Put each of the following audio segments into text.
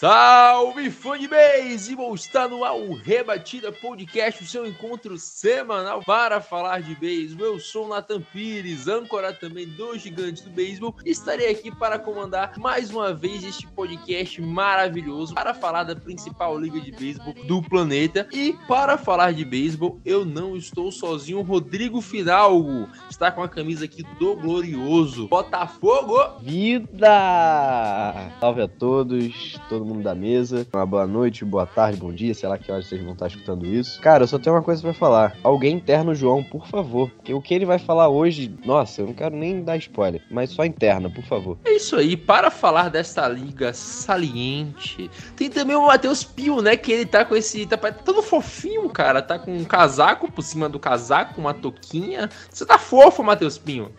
Salve beisebol! Está no ar Rebatida Podcast, o seu encontro semanal para falar de beisebol. Eu sou o Nathan Pires, âncora também do Gigantes do Beisebol. Estarei aqui para comandar mais uma vez este podcast maravilhoso para falar da principal liga de beisebol do planeta. E para falar de beisebol, eu não estou sozinho. Rodrigo Fidalgo está com a camisa aqui do glorioso Botafogo. Vida! Salve a todos, todo mundo da mesa. Uma boa noite, boa tarde, bom dia, sei lá que horas vocês vão estar escutando isso. Cara, eu só tenho uma coisa pra falar. Alguém interna o João, por favor. Porque o que ele vai falar hoje, nossa, eu não quero nem dar spoiler, mas só interna, por favor. É isso aí, para falar desta liga saliente, tem também o Matheus Pio, né? Que ele tá com esse. Tá todo fofinho, cara. Tá com um casaco por cima do casaco, uma touquinha. Você tá fofo, Matheus Pinho.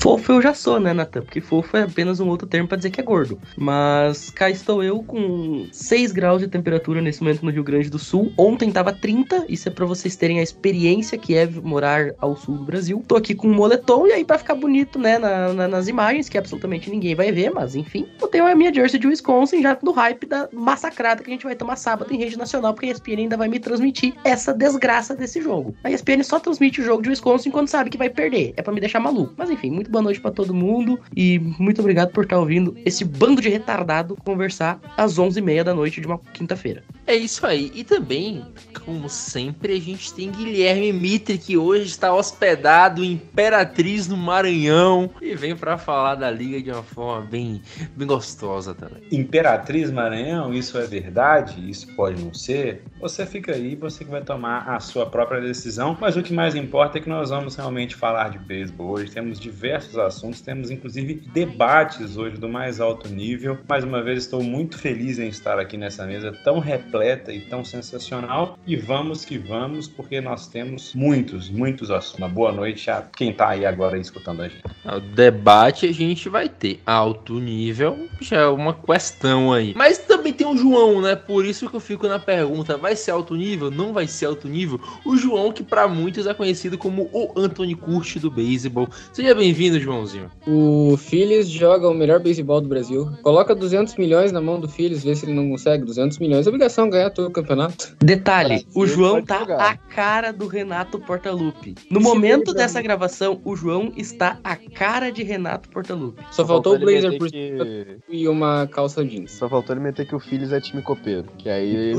Fofo eu já sou, né, Natan? Porque fofo é apenas um outro termo pra dizer que é gordo. Mas cá estou eu com 6 graus de temperatura nesse momento no Rio Grande do Sul. Ontem tava 30, isso é pra vocês terem a experiência que é morar ao sul do Brasil. Tô aqui com um moletom e aí pra ficar bonito, né, na, na, nas imagens, que absolutamente ninguém vai ver, mas enfim. Eu tenho a minha jersey de Wisconsin já do hype da massacrada que a gente vai tomar sábado em rede nacional, porque a ESPN ainda vai me transmitir essa desgraça desse jogo. A ESPN só transmite o jogo de Wisconsin quando sabe que vai perder. É pra me deixar maluco. Mas enfim, muito boa noite para todo mundo e muito obrigado por estar ouvindo esse bando de retardado conversar às 11h30 da noite de uma quinta-feira. É isso aí. E também, como sempre, a gente tem Guilherme Mitre, que hoje está hospedado em Imperatriz, no Maranhão, e vem para falar da liga de uma forma bem, bem gostosa também. Imperatriz Maranhão, isso é verdade? Isso pode não ser? Você fica aí, você que vai tomar a sua própria decisão, mas o que mais importa é que nós vamos realmente falar de beisebol hoje. Temos diversos assuntos, temos inclusive debates hoje do mais alto nível. Mais uma vez, estou muito feliz em estar aqui nessa mesa tão repleta e tão sensacional. E vamos que vamos, porque nós temos muitos, muitos assuntos. Uma boa noite a quem está aí agora escutando a gente. O debate a gente vai ter alto nível, já é uma questão aí. Mas também tem o João, né? Por isso que eu fico na pergunta: vai ser alto nível? Não vai ser alto nível? O João, que para muitos é conhecido como o Anthony Curti do beisebol. Seja bem-vindo, Joãozinho. O Phillies joga o melhor beisebol do Brasil. Coloca 200 milhões na mão do Phillies, vê se ele não consegue. 200 milhões. É obrigação ganhar todo o campeonato. Detalhe, o João tá jogar. a cara do Renato Portaluppi. No Esse momento dessa gravação, o João está a cara de Renato Portaluppi. Só faltou o blazer por que... e uma calça jeans. Só faltou ele meter que o Phillies é time copeiro. Que aí.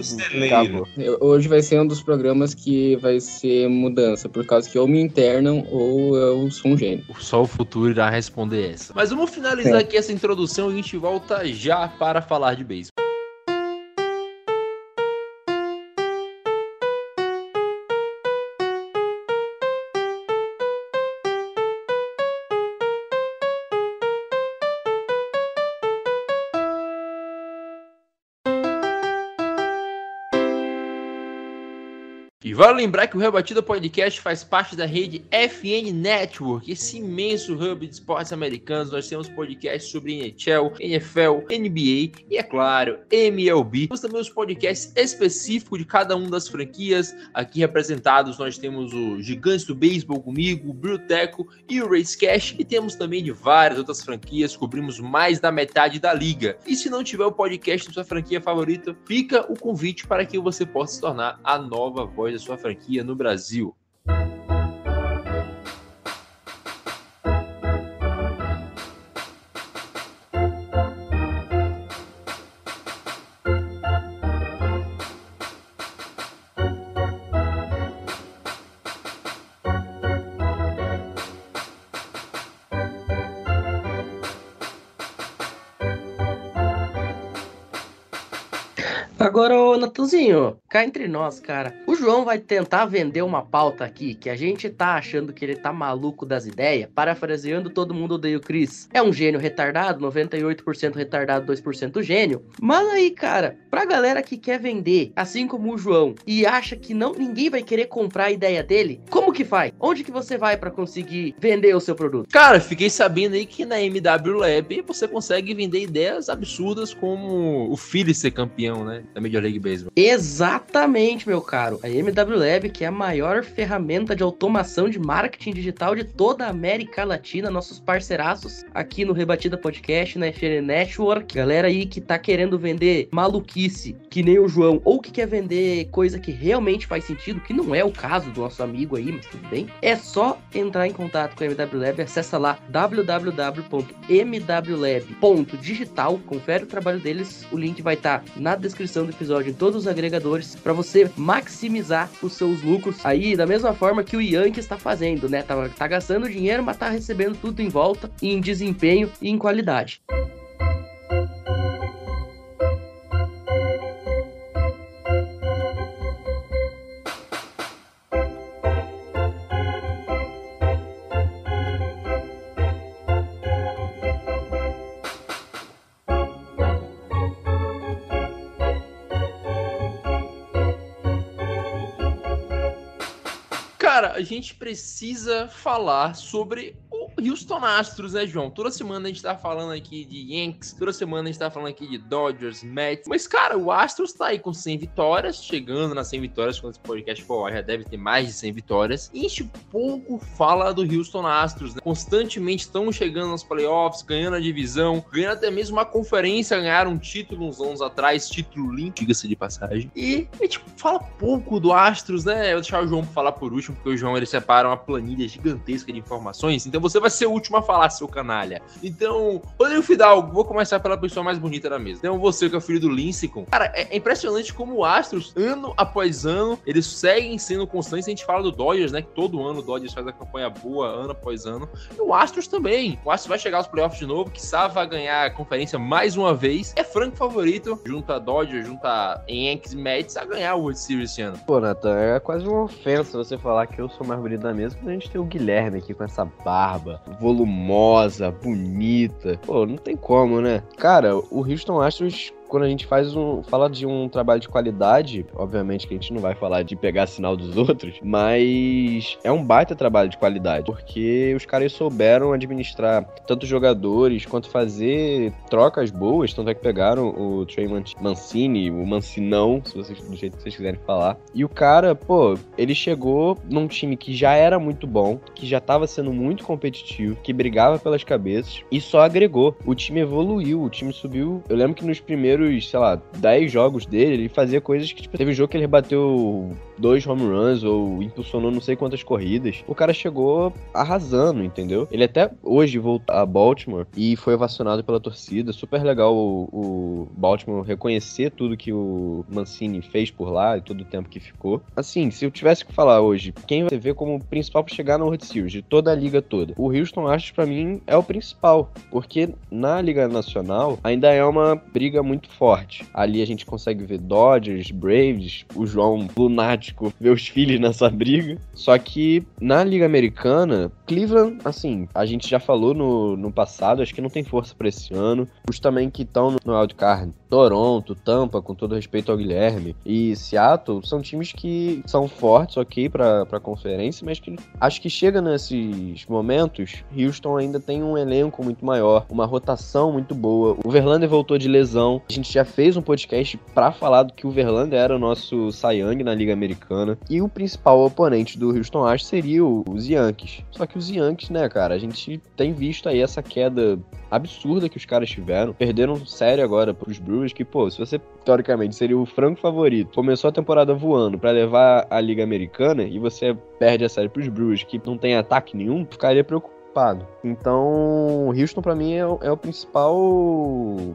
Acabou. Hoje vai ser um dos programas que vai ser mudança, por causa que ou me internam ou eu sou um gênio. Só o futuro irá responder essa. Mas vamos finalizar aqui essa introdução e a gente volta já para falar de beisebol. Vale lembrar que o Rebatida Podcast faz parte da rede FN Network, esse imenso hub de esportes americanos. Nós temos podcasts sobre NHL, NFL, NBA e, é claro, MLB. Temos também os podcasts específicos de cada uma das franquias. Aqui representados nós temos o Gigantes do Beisebol comigo, o Bruteco e o Racecash. E temos também de várias outras franquias, cobrimos mais da metade da liga. E se não tiver o podcast da sua franquia favorita, fica o convite para que você possa se tornar a nova voz da sua sua franquia no Brasil. Agora, ô Natanzinho, cá entre nós, cara, o João vai tentar vender uma pauta aqui que a gente tá achando que ele tá maluco das ideias, parafraseando todo mundo odeia o Chris. É um gênio retardado, 98% retardado, 2% gênio. Mas aí, cara, pra galera que quer vender, assim como o João, e acha que não ninguém vai querer comprar a ideia dele, como que faz? Onde que você vai pra conseguir vender o seu produto? Cara, fiquei sabendo aí que na MW Lab você consegue vender ideias absurdas como o Phillies ser campeão, né? Da Major League Baseball. Exatamente, meu caro. A MW Lab, que é a maior ferramenta de automação de marketing digital de toda a América Latina, nossos parceiraços aqui no Rebatida Podcast, na FN Network. Galera aí que tá querendo vender maluquice, que nem o João, ou que quer vender coisa que realmente faz sentido, que não é o caso do nosso amigo aí, mas tudo bem. É só entrar em contato com a MW Lab, acessa lá www.mwlab.digital, confere o trabalho deles, o link vai estar na descrição do episódio em todos os agregadores para você maximizar os seus lucros aí da mesma forma que o Yankee está fazendo, né? Tá, tá gastando dinheiro, mas tá recebendo tudo em volta em desempenho e em qualidade. Cara, a gente precisa falar sobre Houston Astros, né, João? Toda semana a gente tá falando aqui de Yankees, toda semana a gente tá falando aqui de Dodgers, Mets. Mas, cara, o Astros tá aí com 100 vitórias, chegando nas 100 vitórias, quando esse podcast for já deve ter mais de 100 vitórias. E a gente pouco fala do Houston Astros, né? Constantemente estão chegando nos playoffs, ganhando a divisão, ganhando até mesmo uma conferência, ganharam um título uns anos atrás, título limpo, diga-se de passagem. E a gente fala pouco do Astros, né? Eu vou deixar o João falar por último, porque o João ele separa uma planilha gigantesca de informações, então você vai ser o último a falar, seu canalha. Então, Rodrigo Fidalgo, vou começar pela pessoa mais bonita da mesa. Então, você que é o filho do Lincecum. Cara, é, é impressionante como o Astros, ano após ano, eles seguem sendo constantes. A gente fala do Dodgers, né? Que todo ano o Dodgers faz a campanha boa, ano após ano. E o Astros também. O Astros vai chegar aos playoffs de novo, que vai ganhar a conferência mais uma vez. É franco favorito, junto a Dodgers, junto a Yankees Mets, a ganhar o World Series esse ano. Pô, Nathan, é quase uma ofensa você falar que eu sou mais bonito da mesa quando a gente tem o Guilherme aqui com essa barba volumosa, bonita. Pô, não tem como, né? Cara, o Houston Astros quando a gente faz um. fala de um trabalho de qualidade, obviamente que a gente não vai falar de pegar sinal dos outros, mas é um baita trabalho de qualidade. Porque os caras souberam administrar tanto jogadores quanto fazer trocas boas. Tanto é que pegaram o Trey Mancini, o Mancinão, se vocês, do jeito que vocês quiserem falar. E o cara, pô, ele chegou num time que já era muito bom, que já tava sendo muito competitivo, que brigava pelas cabeças e só agregou. O time evoluiu, o time subiu. Eu lembro que nos primeiros primeiros, sei lá, 10 jogos dele, ele fazia coisas que, tipo, teve um jogo que ele rebateu dois home runs ou impulsionou não sei quantas corridas. O cara chegou arrasando, entendeu? Ele até hoje voltou a Baltimore e foi ovacionado pela torcida. Super legal o, o Baltimore reconhecer tudo que o Mancini fez por lá e todo o tempo que ficou. Assim, se eu tivesse que falar hoje, quem você vê como principal para chegar na World Series de toda a liga toda? O Houston Astros para mim é o principal, porque na liga nacional ainda é uma briga muito forte. Ali a gente consegue ver Dodgers, Braves, o João lunático ver os filhos nessa briga. Só que na Liga Americana, Cleveland, assim, a gente já falou no, no passado, acho que não tem força para esse ano. Os também que estão no, no wildcard, Toronto, Tampa, com todo respeito ao Guilherme, e Seattle, são times que são fortes, ok, pra, pra conferência, mas que acho que chega nesses momentos, Houston ainda tem um elenco muito maior, uma rotação muito boa. O Verlander voltou de lesão, a gente já fez um podcast para falar do que o Verlander era o nosso Young na Liga Americana, e o principal oponente do Houston Astros seria os Yankees. Só que os Yankees, né, cara, a gente tem visto aí essa queda absurda que os caras tiveram. Perderam sério agora pros Brewers, que, pô, se você, teoricamente, seria o franco favorito, começou a temporada voando para levar a Liga Americana e você perde a série pros Brewers, que não tem ataque nenhum, ficaria preocupado. Então, Houston para mim é, é, o principal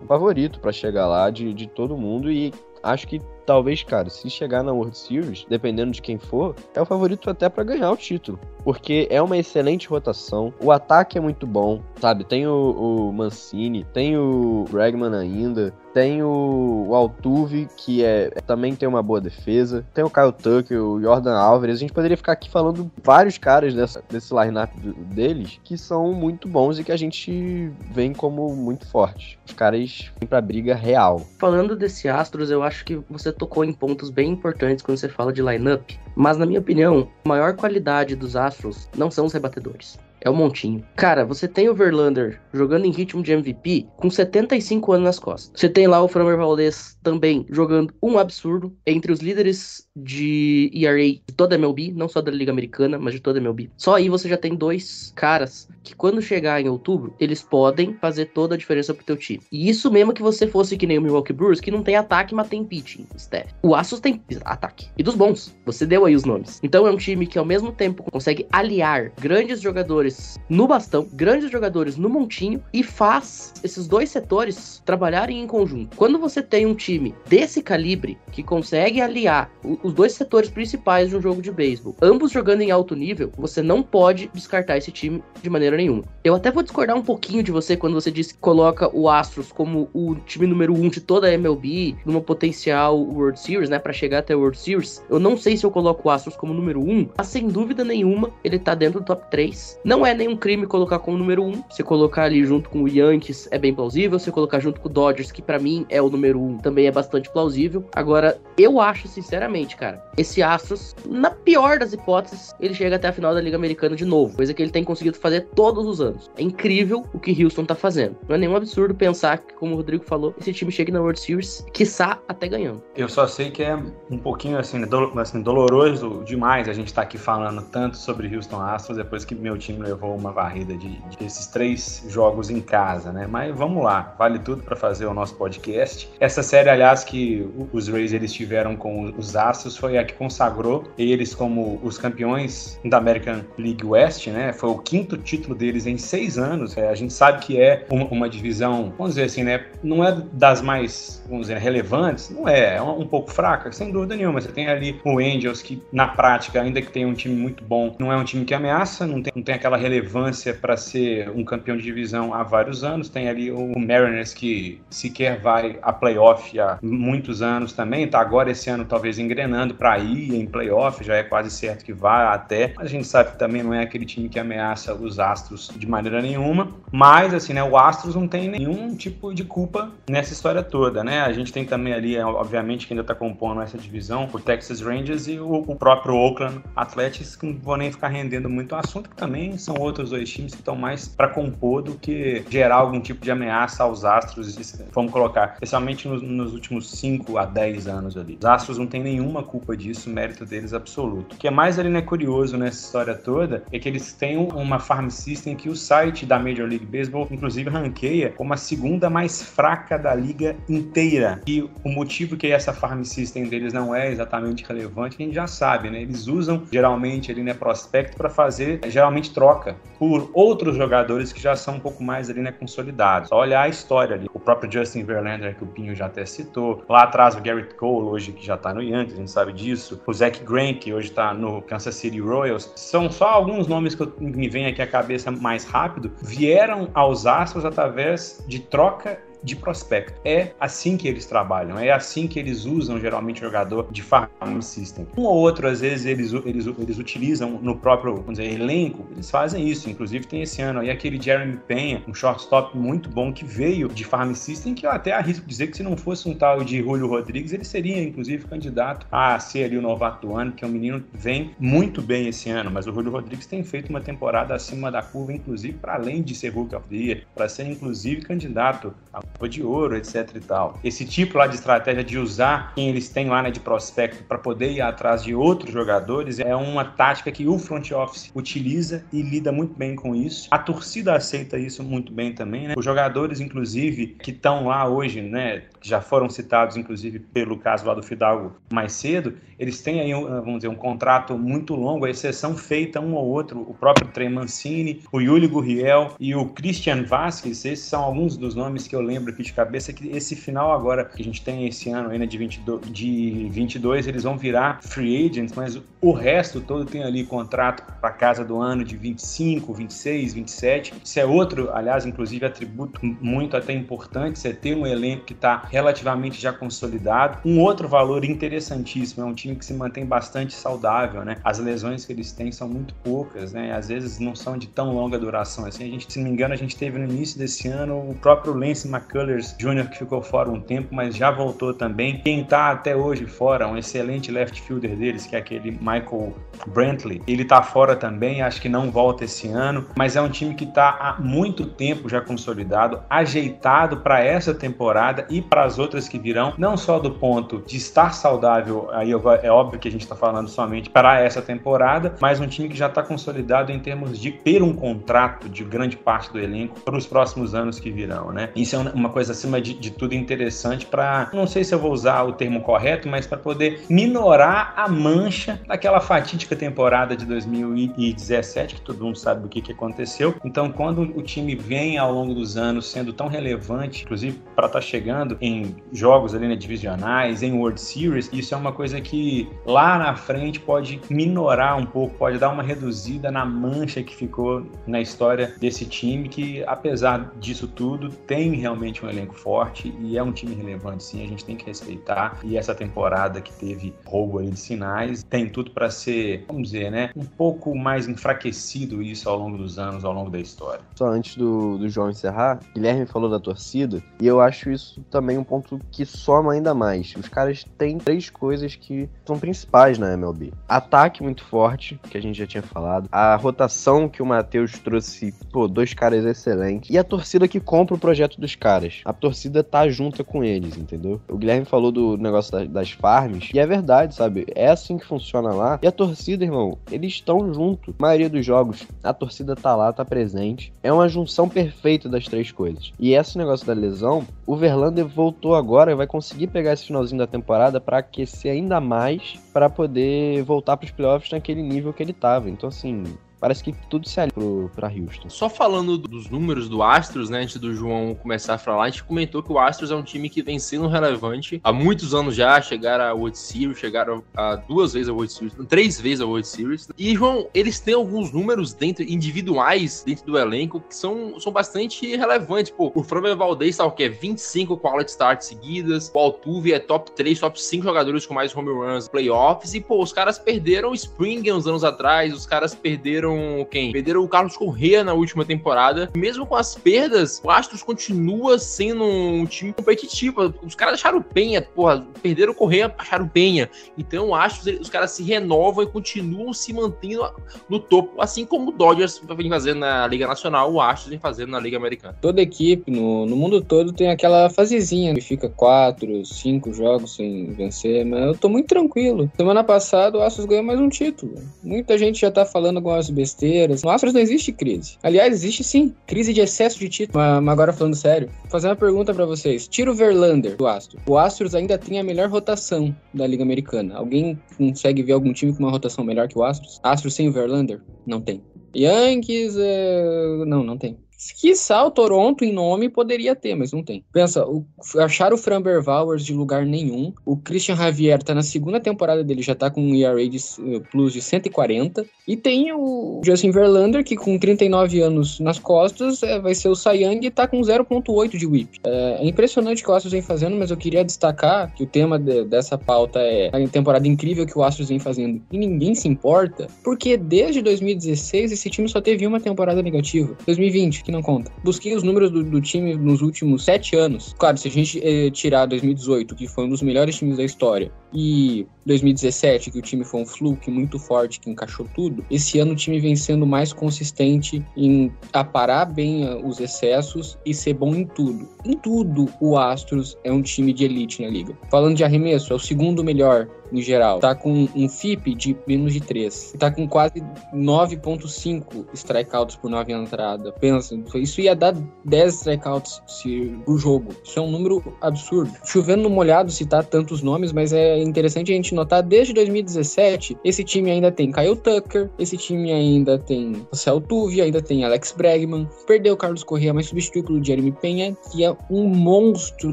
favorito para chegar lá de, de todo mundo e acho que talvez, cara, se chegar na World Series, dependendo de quem for, é o favorito até para ganhar o título. Porque é uma excelente rotação, o ataque é muito bom, sabe? Tem o, o Mancini, tem o Bregman ainda, tem o, o Altuve, que é, também tem uma boa defesa, tem o Kyle Tucker, o Jordan Alvarez. A gente poderia ficar aqui falando vários caras dessa, desse line-up deles que são muito bons e que a gente vem como muito fortes. Os caras vêm pra briga real. Falando desse Astros, eu acho que você tocou em pontos bem importantes quando você fala de lineup, mas na minha opinião, a maior qualidade dos Astros não são os rebatedores. É o montinho. Cara, você tem o Verlander jogando em ritmo de MVP com 75 anos nas costas. Você tem lá o Framer Valdez também jogando um absurdo entre os líderes de ERA de toda a MLB, não só da Liga Americana, mas de toda a MLB. Só aí você já tem dois caras que quando chegar em outubro, eles podem fazer toda a diferença pro teu time. E isso mesmo que você fosse que nem o Milwaukee Brewers, que não tem ataque, mas tem pitching, Steph. O Astros tem ataque. E dos bons. Você deu aí os nomes. Então é um time que ao mesmo tempo consegue aliar grandes jogadores no bastão, grandes jogadores no montinho e faz esses dois setores trabalharem em conjunto. Quando você tem um time desse calibre que consegue aliar os dois setores principais de um jogo de beisebol, ambos jogando em alto nível, você não pode descartar esse time de maneira nenhuma. Eu até vou discordar um pouquinho de você quando você disse que coloca o Astros como o time número um de toda a MLB, numa potencial World Series, né, para chegar até a World Series. Eu não sei se eu coloco o Astros como número um, mas sem dúvida nenhuma ele tá dentro do top 3. Não é nenhum crime colocar como número um. Se colocar ali junto com o Yankees é bem plausível. Se colocar junto com o Dodgers, que para mim é o número um, também é bastante plausível. Agora, eu acho sinceramente, cara, esse Astros, na pior das hipóteses, ele chega até a final da Liga Americana de novo, coisa que ele tem conseguido fazer todos os anos. É incrível o que Houston tá fazendo. Não é nenhum absurdo pensar que, como o Rodrigo falou, esse time chegue na World Series, quiçá até ganhando. Eu só sei que é um pouquinho assim, do, assim doloroso demais a gente tá aqui falando tanto sobre Houston Astros depois que meu time levou uma varrida de, de esses três jogos em casa, né? Mas vamos lá, vale tudo para fazer o nosso podcast. Essa série, aliás, que os Rays eles tiveram com os Astros foi a que consagrou eles como os campeões da American League West, né? Foi o quinto título deles em seis anos. É, a gente sabe que é uma, uma, divisão, vamos dizer assim, né? Não é das mais, vamos dizer, relevantes, não é, é um, um pouco fraca, sem dúvida nenhuma. Você tem ali o Angels, que na prática, ainda que tenha um time muito bom, não é um time que ameaça, não tem, não tem aquela relevância para ser um campeão de divisão há vários anos. Tem ali o Mariners, que sequer vai a playoff há muitos anos também, tá agora esse ano talvez engrenando para ir em playoff, já é quase certo que vá até. A gente sabe que também não é aquele time que ameaça os Astros de maneira nenhuma. Mas, assim, né, o Astros não tem nenhum tipo de culpa nessa história toda, né? A gente tem também ali, obviamente, que ainda tá compondo essa divisão, o Texas Rangers e o, o próprio Oakland Athletics, que não vou nem ficar rendendo muito assunto, que também são outros dois times que estão mais para compor do que gerar algum tipo de ameaça aos Astros, vamos colocar, especialmente nos, nos últimos 5 a 10 anos ali. Os Astros não tem nenhuma culpa disso, mérito deles absoluto. O que é mais ali, né, curioso nessa história toda é que eles têm uma farm system que o site da Major League Baseball, inclusive, ranqueia como a segunda mais fraca da liga inteira. E o motivo que essa farm system deles não é exatamente relevante, a gente já sabe, né? Eles usam geralmente ali, né, prospecto para fazer geralmente troca por outros jogadores que já são um pouco mais ali, né, consolidados. Só olhar a história ali. O próprio Justin Verlander, que o Pinho já até citou. Lá atrás o Garrett Cole, hoje que já tá no Yankees, a gente sabe disso. O Zach Greinke, que hoje tá no Kansas City Royals. São só alguns nomes que eu, me vem aqui à cabeça mais rápido. Vieram aos Astros através de troca de prospecto. É assim que eles trabalham, é assim que eles usam geralmente o jogador de farm system. Um ou outro, às vezes, eles, eles, eles utilizam no próprio vamos dizer, elenco, eles fazem isso. Inclusive, tem esse ano aí aquele Jeremy Penha, um shortstop muito bom que veio de farm system, que eu até arrisco dizer que se não fosse um tal de Julio Rodrigues, ele seria, inclusive, candidato a ser ali o novato do ano, que é um menino que vem muito bem esse ano, mas o Julio Rodrigues tem feito uma temporada acima da curva, inclusive, para além de ser Hulk of the Year, para ser, inclusive, candidato a de ouro, etc e tal. Esse tipo lá de estratégia de usar quem eles têm lá né, de prospecto para poder ir atrás de outros jogadores é uma tática que o front office utiliza e lida muito bem com isso. A torcida aceita isso muito bem também, né? Os jogadores, inclusive, que estão lá hoje, né, que já foram citados, inclusive, pelo caso lá do Fidalgo mais cedo, eles têm aí, vamos dizer, um contrato muito longo, a exceção feita um ou outro, o próprio Trey Mancini, o Yuli Gurriel e o Christian Vasquez, esses são alguns dos nomes que eu lembro lembro aqui de cabeça que esse final agora que a gente tem esse ano ainda de 22, de 22 eles vão virar free agents, mas o resto todo tem ali contrato para casa do ano de 25, 26, 27. Isso é outro, aliás, inclusive atributo muito até importante, você ter um elenco que está relativamente já consolidado. Um outro valor interessantíssimo é um time que se mantém bastante saudável, né? As lesões que eles têm são muito poucas, né? Às vezes não são de tão longa duração assim. A gente, se não me engano, a gente teve no início desse ano o próprio Lance McCullers Jr. que ficou fora um tempo, mas já voltou também. Quem está até hoje fora, um excelente left fielder deles, que é aquele Michael Brantley, ele tá fora também, acho que não volta esse ano, mas é um time que tá há muito tempo já consolidado, ajeitado para essa temporada e para as outras que virão, não só do ponto de estar saudável, aí é óbvio que a gente está falando somente para essa temporada, mas um time que já está consolidado em termos de ter um contrato de grande parte do elenco para os próximos anos que virão, né? Isso é uma coisa acima de, de tudo interessante para, não sei se eu vou usar o termo correto, mas para poder minorar a mancha daquela fatídica temporada de 2017, que todo mundo sabe do que, que aconteceu. Então, quando o time vem ao longo dos anos sendo tão relevante, inclusive para estar tá chegando em jogos ali, né, divisionais, em World Series, isso é uma coisa que lá na frente pode minorar um pouco, pode dar uma reduzida na mancha que ficou na história desse time, que apesar disso tudo, tem realmente um elenco forte e é um time relevante, sim, a gente tem que respeitar. E essa temporada que teve roubo ali de sinais tem tudo para ser, vamos dizer, né, um pouco mais enfraquecido isso ao longo dos anos, ao longo da história. Só antes do, do João encerrar, Guilherme falou da torcida, e eu acho isso também um ponto que soma ainda mais. Os caras têm três coisas que são principais na MLB: ataque muito forte, que a gente já tinha falado, a rotação que o Matheus trouxe, pô, dois caras excelentes, e a torcida que compra o projeto dos caras. A torcida tá junta com eles, entendeu? O Guilherme falou do negócio das, das farms, e é verdade, sabe? É assim que funciona lá. E a torcida, irmão, eles estão junto. A maioria dos jogos, a torcida tá lá, tá presente. É uma junção perfeita das três coisas. E esse negócio da lesão, o Verlander voltou agora e vai conseguir pegar esse finalzinho da temporada para aquecer ainda mais para poder voltar para os playoffs naquele nível que ele tava. Então, assim, parece que tudo se alinha para Houston. Só falando dos números do Astros, né, antes do João começar a falar, a gente comentou que o Astros é um time que vem sendo relevante há muitos anos já, chegaram a World Series, chegaram a duas vezes a World Series, três vezes a World Series. E, João, eles têm alguns números dentro, individuais dentro do elenco que são, são bastante relevantes. Pô, o Framber Valdez tá o quê? 25 quality starts seguidas, o Altuve é top 3, top 5 jogadores com mais home runs playoffs, e, pô, os caras perderam o Springer uns anos atrás, os caras perderam perderam quem? Perderam o Carlos Correa na última temporada. Mesmo com as perdas, o Astros continua sendo um time competitivo. Os caras acharam Penha, porra, perderam o Correa, acharam Penha. Então o Astros, os caras se renovam e continuam se mantendo no topo, assim como o Dodgers vem fazendo na Liga Nacional, o Astros vem fazendo na Liga Americana. Toda equipe no, no mundo todo tem aquela fasezinha que fica quatro, cinco jogos sem vencer, mas eu tô muito tranquilo. Semana passada o Astros ganhou mais um título. Muita gente já tá falando algumas besteiras. No Astros não existe crise. Aliás, existe sim, crise de excesso de título. Mas agora falando sério, vou fazer uma pergunta para vocês. Tira o Verlander do Astros. O Astros ainda tem a melhor rotação da Liga Americana. Alguém consegue ver algum time com uma rotação melhor que o Astros? Astros sem o Verlander? Não tem. Yankees, é... não, não tem. Quiçá o Toronto em nome poderia ter, mas não tem. Pensa, o, achar o Framber Vowers de lugar nenhum. O Christian Javier tá na segunda temporada dele, já tá com um ERA de, uh, plus de 140. E tem o Justin Verlander, que com 39 anos nas costas, é, vai ser o Young e tá com 0.8 de whip. É, é, impressionante o que o Astros vem fazendo, mas eu queria destacar que o tema de, dessa pauta é a temporada incrível que o Astros vem fazendo. E ninguém se importa, porque desde 2016 esse time só teve uma temporada negativa. 2020, que não conta. Busquei os números do, do time nos últimos sete anos. Claro, se a gente eh, tirar 2018, que foi um dos melhores times da história, e 2017, que o time foi um fluke muito forte, que encaixou tudo, esse ano o time vem sendo mais consistente em aparar bem eh, os excessos e ser bom em tudo. Em tudo, o Astros é um time de elite na liga. Falando de arremesso, é o segundo melhor no geral, tá com um FIP de menos de 3. Tá com quase 9.5 strikeouts por 9 entrada. Pensa, isso ia dar 10 strikeouts se, por jogo. Isso é um número absurdo. Chovendo no molhado citar tantos nomes, mas é interessante a gente notar, desde 2017, esse time ainda tem Kyle Tucker, esse time ainda tem Cel Tuve, ainda tem Alex Bregman, perdeu Carlos Correa, mas substituiu pelo Jeremy Penha, que é um monstro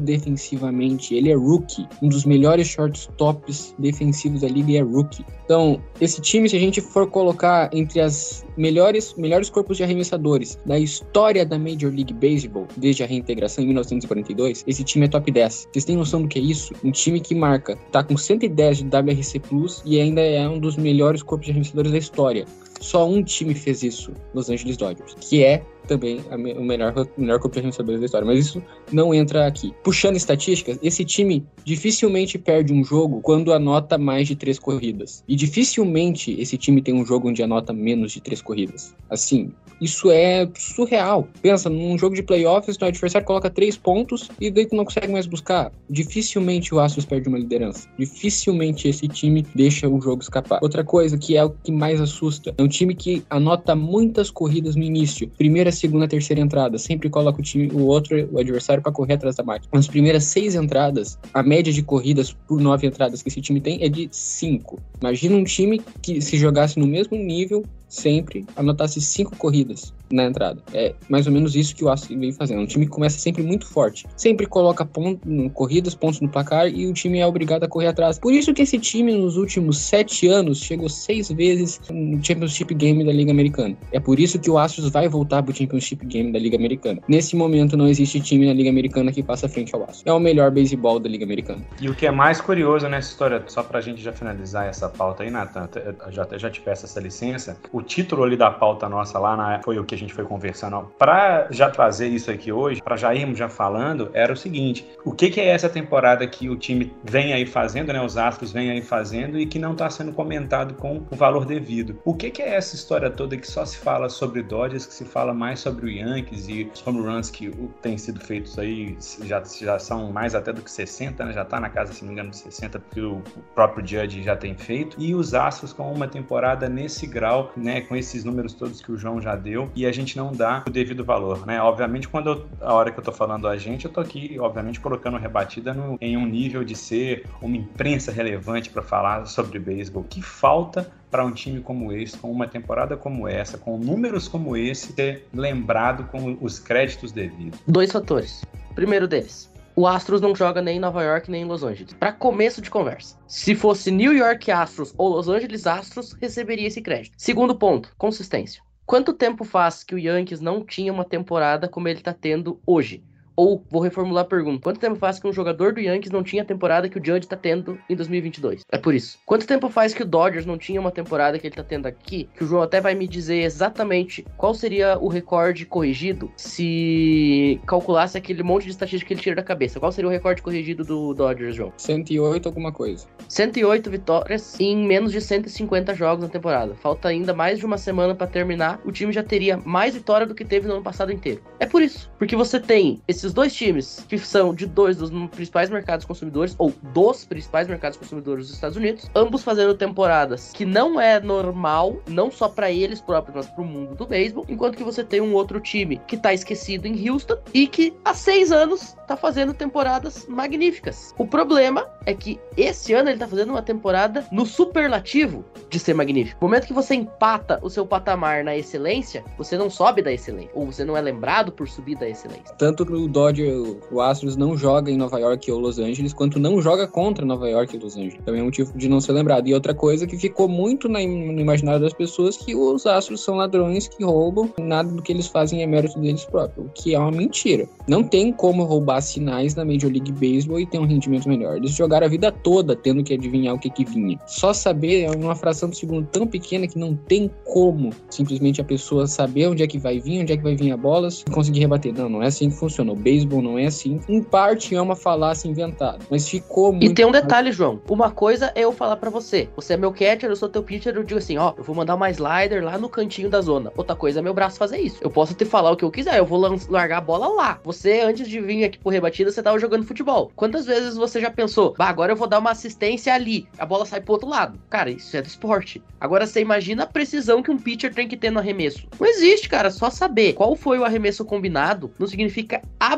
defensivamente. Ele é rookie, um dos melhores shortstops defensivos da liga é rookie. Então, esse time, se a gente for colocar entre as melhores, melhores corpos de arremessadores da história da Major League Baseball, desde a reintegração em 1942, esse time é top 10. Vocês têm noção do que é isso? Um time que marca, tá com 110 de WRC Plus e ainda é um dos melhores corpos de arremessadores da história. Só um time fez isso, Los Angeles Dodgers, que é também a o melhor, o melhor corpo de arremessadores da história. Mas isso não entra aqui. Puxando estatísticas, esse time dificilmente perde um jogo quando anota mais de três corridas. E dificilmente esse time tem um jogo onde anota menos de três corridas. Assim, isso é surreal. Pensa, num jogo de playoffs, o adversário coloca três pontos e daí tu não consegue mais buscar. Dificilmente o Astros perde uma liderança. Dificilmente esse time deixa o jogo escapar. Outra coisa que é o que mais assusta, é um time que anota muitas corridas no início. Primeira, segunda, terceira entrada. Sempre coloca o time, o outro, o adversário, para correr atrás da máquina. Nas primeiras seis entradas, a média de corridas por nove entradas que esse time tem é de cinco. Imagina um time que se jogasse no mesmo nível sempre anotasse cinco corridas na entrada. É mais ou menos isso que o Astros vem fazendo. Um time que começa sempre muito forte. Sempre coloca ponto, corridas, pontos no placar e o time é obrigado a correr atrás. Por isso que esse time, nos últimos sete anos, chegou seis vezes no Championship Game da Liga Americana. É por isso que o Astros vai voltar pro Championship Game da Liga Americana. Nesse momento, não existe time na Liga Americana que faça frente ao Astros. É o melhor beisebol da Liga Americana. E o que é mais curioso nessa história, só pra gente já finalizar essa pauta aí, Nathan, eu já, já te peço essa licença. O título ali da pauta nossa lá na, foi o que a gente foi conversando. Pra já trazer isso aqui hoje, pra já irmos já falando, era o seguinte: o que, que é essa temporada que o time vem aí fazendo, né? Os Astros vem aí fazendo e que não tá sendo comentado com o valor devido. O que, que é essa história toda que só se fala sobre Dodgers, que se fala mais sobre o Yankees e os home runs que têm sido feitos aí já, já são mais até do que 60, né? Já tá na casa, se não me engano, de 60 que o próprio Judge já tem feito. E os Astros com uma temporada nesse grau, né? Com esses números todos que o João já deu e a gente não dá o devido valor, né? Obviamente, quando eu, a hora que eu tô falando a gente, eu tô aqui, obviamente, colocando rebatida no, em um nível de ser uma imprensa relevante para falar sobre beisebol. Que falta para um time como esse, com uma temporada como essa, com números como esse, ser lembrado com os créditos devidos. Dois fatores. Primeiro deles, o Astros não joga nem em Nova York nem em Los Angeles. Para começo de conversa. Se fosse New York Astros ou Los Angeles Astros, receberia esse crédito. Segundo ponto, consistência. Quanto tempo faz que o Yankees não tinha uma temporada como ele tá tendo hoje? Ou, vou reformular a pergunta: quanto tempo faz que um jogador do Yankees não tinha a temporada que o Judge tá tendo em 2022? É por isso. Quanto tempo faz que o Dodgers não tinha uma temporada que ele tá tendo aqui? Que o João até vai me dizer exatamente qual seria o recorde corrigido se calculasse aquele monte de estatística que ele tira da cabeça. Qual seria o recorde corrigido do Dodgers, João? 108 alguma coisa. 108 vitórias em menos de 150 jogos na temporada. Falta ainda mais de uma semana para terminar. O time já teria mais vitória do que teve no ano passado inteiro. É por isso, porque você tem esses dois times que são de dois dos principais mercados consumidores ou dos principais mercados consumidores dos Estados Unidos, ambos fazendo temporadas que não é normal, não só para eles próprios, mas para o mundo do beisebol, enquanto que você tem um outro time que tá esquecido em Houston e que há seis anos tá fazendo temporadas magníficas. O problema é que esse ano ele tá fazendo uma temporada no superlativo de ser magnífico. No momento que você empata o seu patamar na excelência, você não sobe da excelência, ou você não é lembrado por subir da excelência. Tanto que o Dodger, o Astros não joga em Nova York ou Los Angeles, quanto não joga contra Nova York e Los Angeles. Também é um motivo de não ser lembrado. E outra coisa que ficou muito na, no imaginário das pessoas que os Astros são ladrões que roubam, nada do que eles fazem é mérito deles próprios, o que é uma mentira. Não tem como roubar sinais na Major League Baseball e ter um rendimento melhor. Eles jogaram a vida toda tendo que adivinhar o que que vinha. Só saber é uma fração do segundo tão pequena que não tem como simplesmente a pessoa saber onde é que vai vir, onde é que vai vir a bola e conseguir rebater. Não, não é assim que funciona. Beisebol não é assim. Em parte é uma falácia inventada, mas ficou muito. E tem um detalhe, João. Uma coisa é eu falar para você: você é meu catcher, eu sou teu pitcher, eu digo assim, ó, eu vou mandar uma slider lá no cantinho da zona. Outra coisa é meu braço fazer isso. Eu posso te falar o que eu quiser, eu vou largar a bola lá. Você, antes de vir aqui por rebatida, você tava jogando futebol. Quantas vezes você já pensou, Ah, agora eu vou dar uma assistência ali. A bola sai pro outro lado. Cara, isso é do esporte. Agora você imagina a precisão que um pitcher tem que ter no arremesso. Não existe, cara. Só saber qual foi o arremesso combinado não significa absolutamente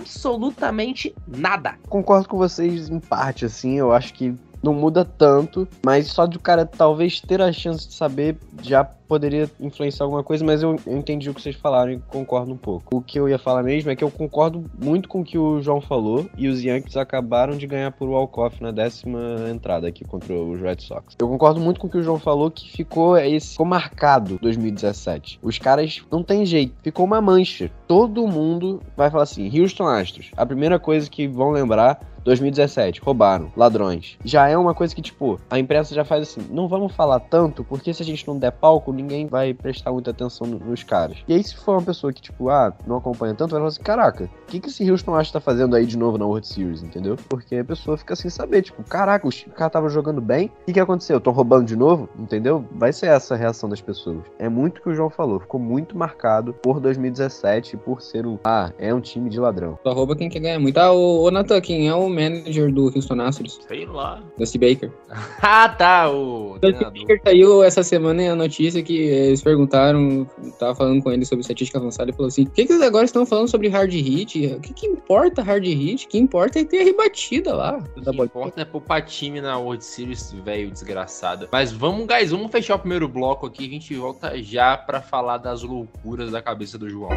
nada. Concordo com vocês em parte, assim. Eu acho que não muda tanto, mas só de o cara talvez ter a chance de saber já poderia influenciar alguma coisa, mas eu, eu entendi o que vocês falaram e concordo um pouco. O que eu ia falar mesmo é que eu concordo muito com o que o João falou e os Yankees acabaram de ganhar por walk-off na décima entrada aqui contra os Red Sox. Eu concordo muito com o que o João falou que ficou esse ficou marcado 2017. Os caras não tem jeito, ficou uma mancha. Todo mundo vai falar assim, Houston Astros. A primeira coisa que vão lembrar 2017, roubaram, ladrões. Já é uma coisa que, tipo, a imprensa já faz assim, não vamos falar tanto, porque se a gente não der palco, ninguém vai prestar muita atenção no- nos caras. E aí, se for uma pessoa que, tipo, ah, não acompanha tanto, vai falar assim, caraca, o que, que esse Houston Astros tá fazendo aí de novo na World Series, entendeu? Porque a pessoa fica sem saber, tipo, caraca, os caras estavam jogando bem, o que, que aconteceu? Estão roubando de novo? Entendeu? Vai ser essa a reação das pessoas. É muito o que o João falou, ficou muito marcado por 2017, por ser um, ah, é um time de ladrão. Só rouba quem quer ganhar muito. Ah, ô, ô Nathan, quem é o manager do Houston Astros? Sei lá. Dusty Baker. Ah, tá, o Dusty. Baker saiu essa semana em a notícia que eles perguntaram, tava falando com ele sobre estatística avançada e falou assim: o que, que eles agora estão falando sobre hard hit? O que, que importa hard hit? O que importa é ter rebatida lá. O que importa é poupar time na World Series, velho desgraçado. Mas vamos, guys, vamos fechar o primeiro bloco aqui. A gente volta já pra falar das loucuras da cabeça do João.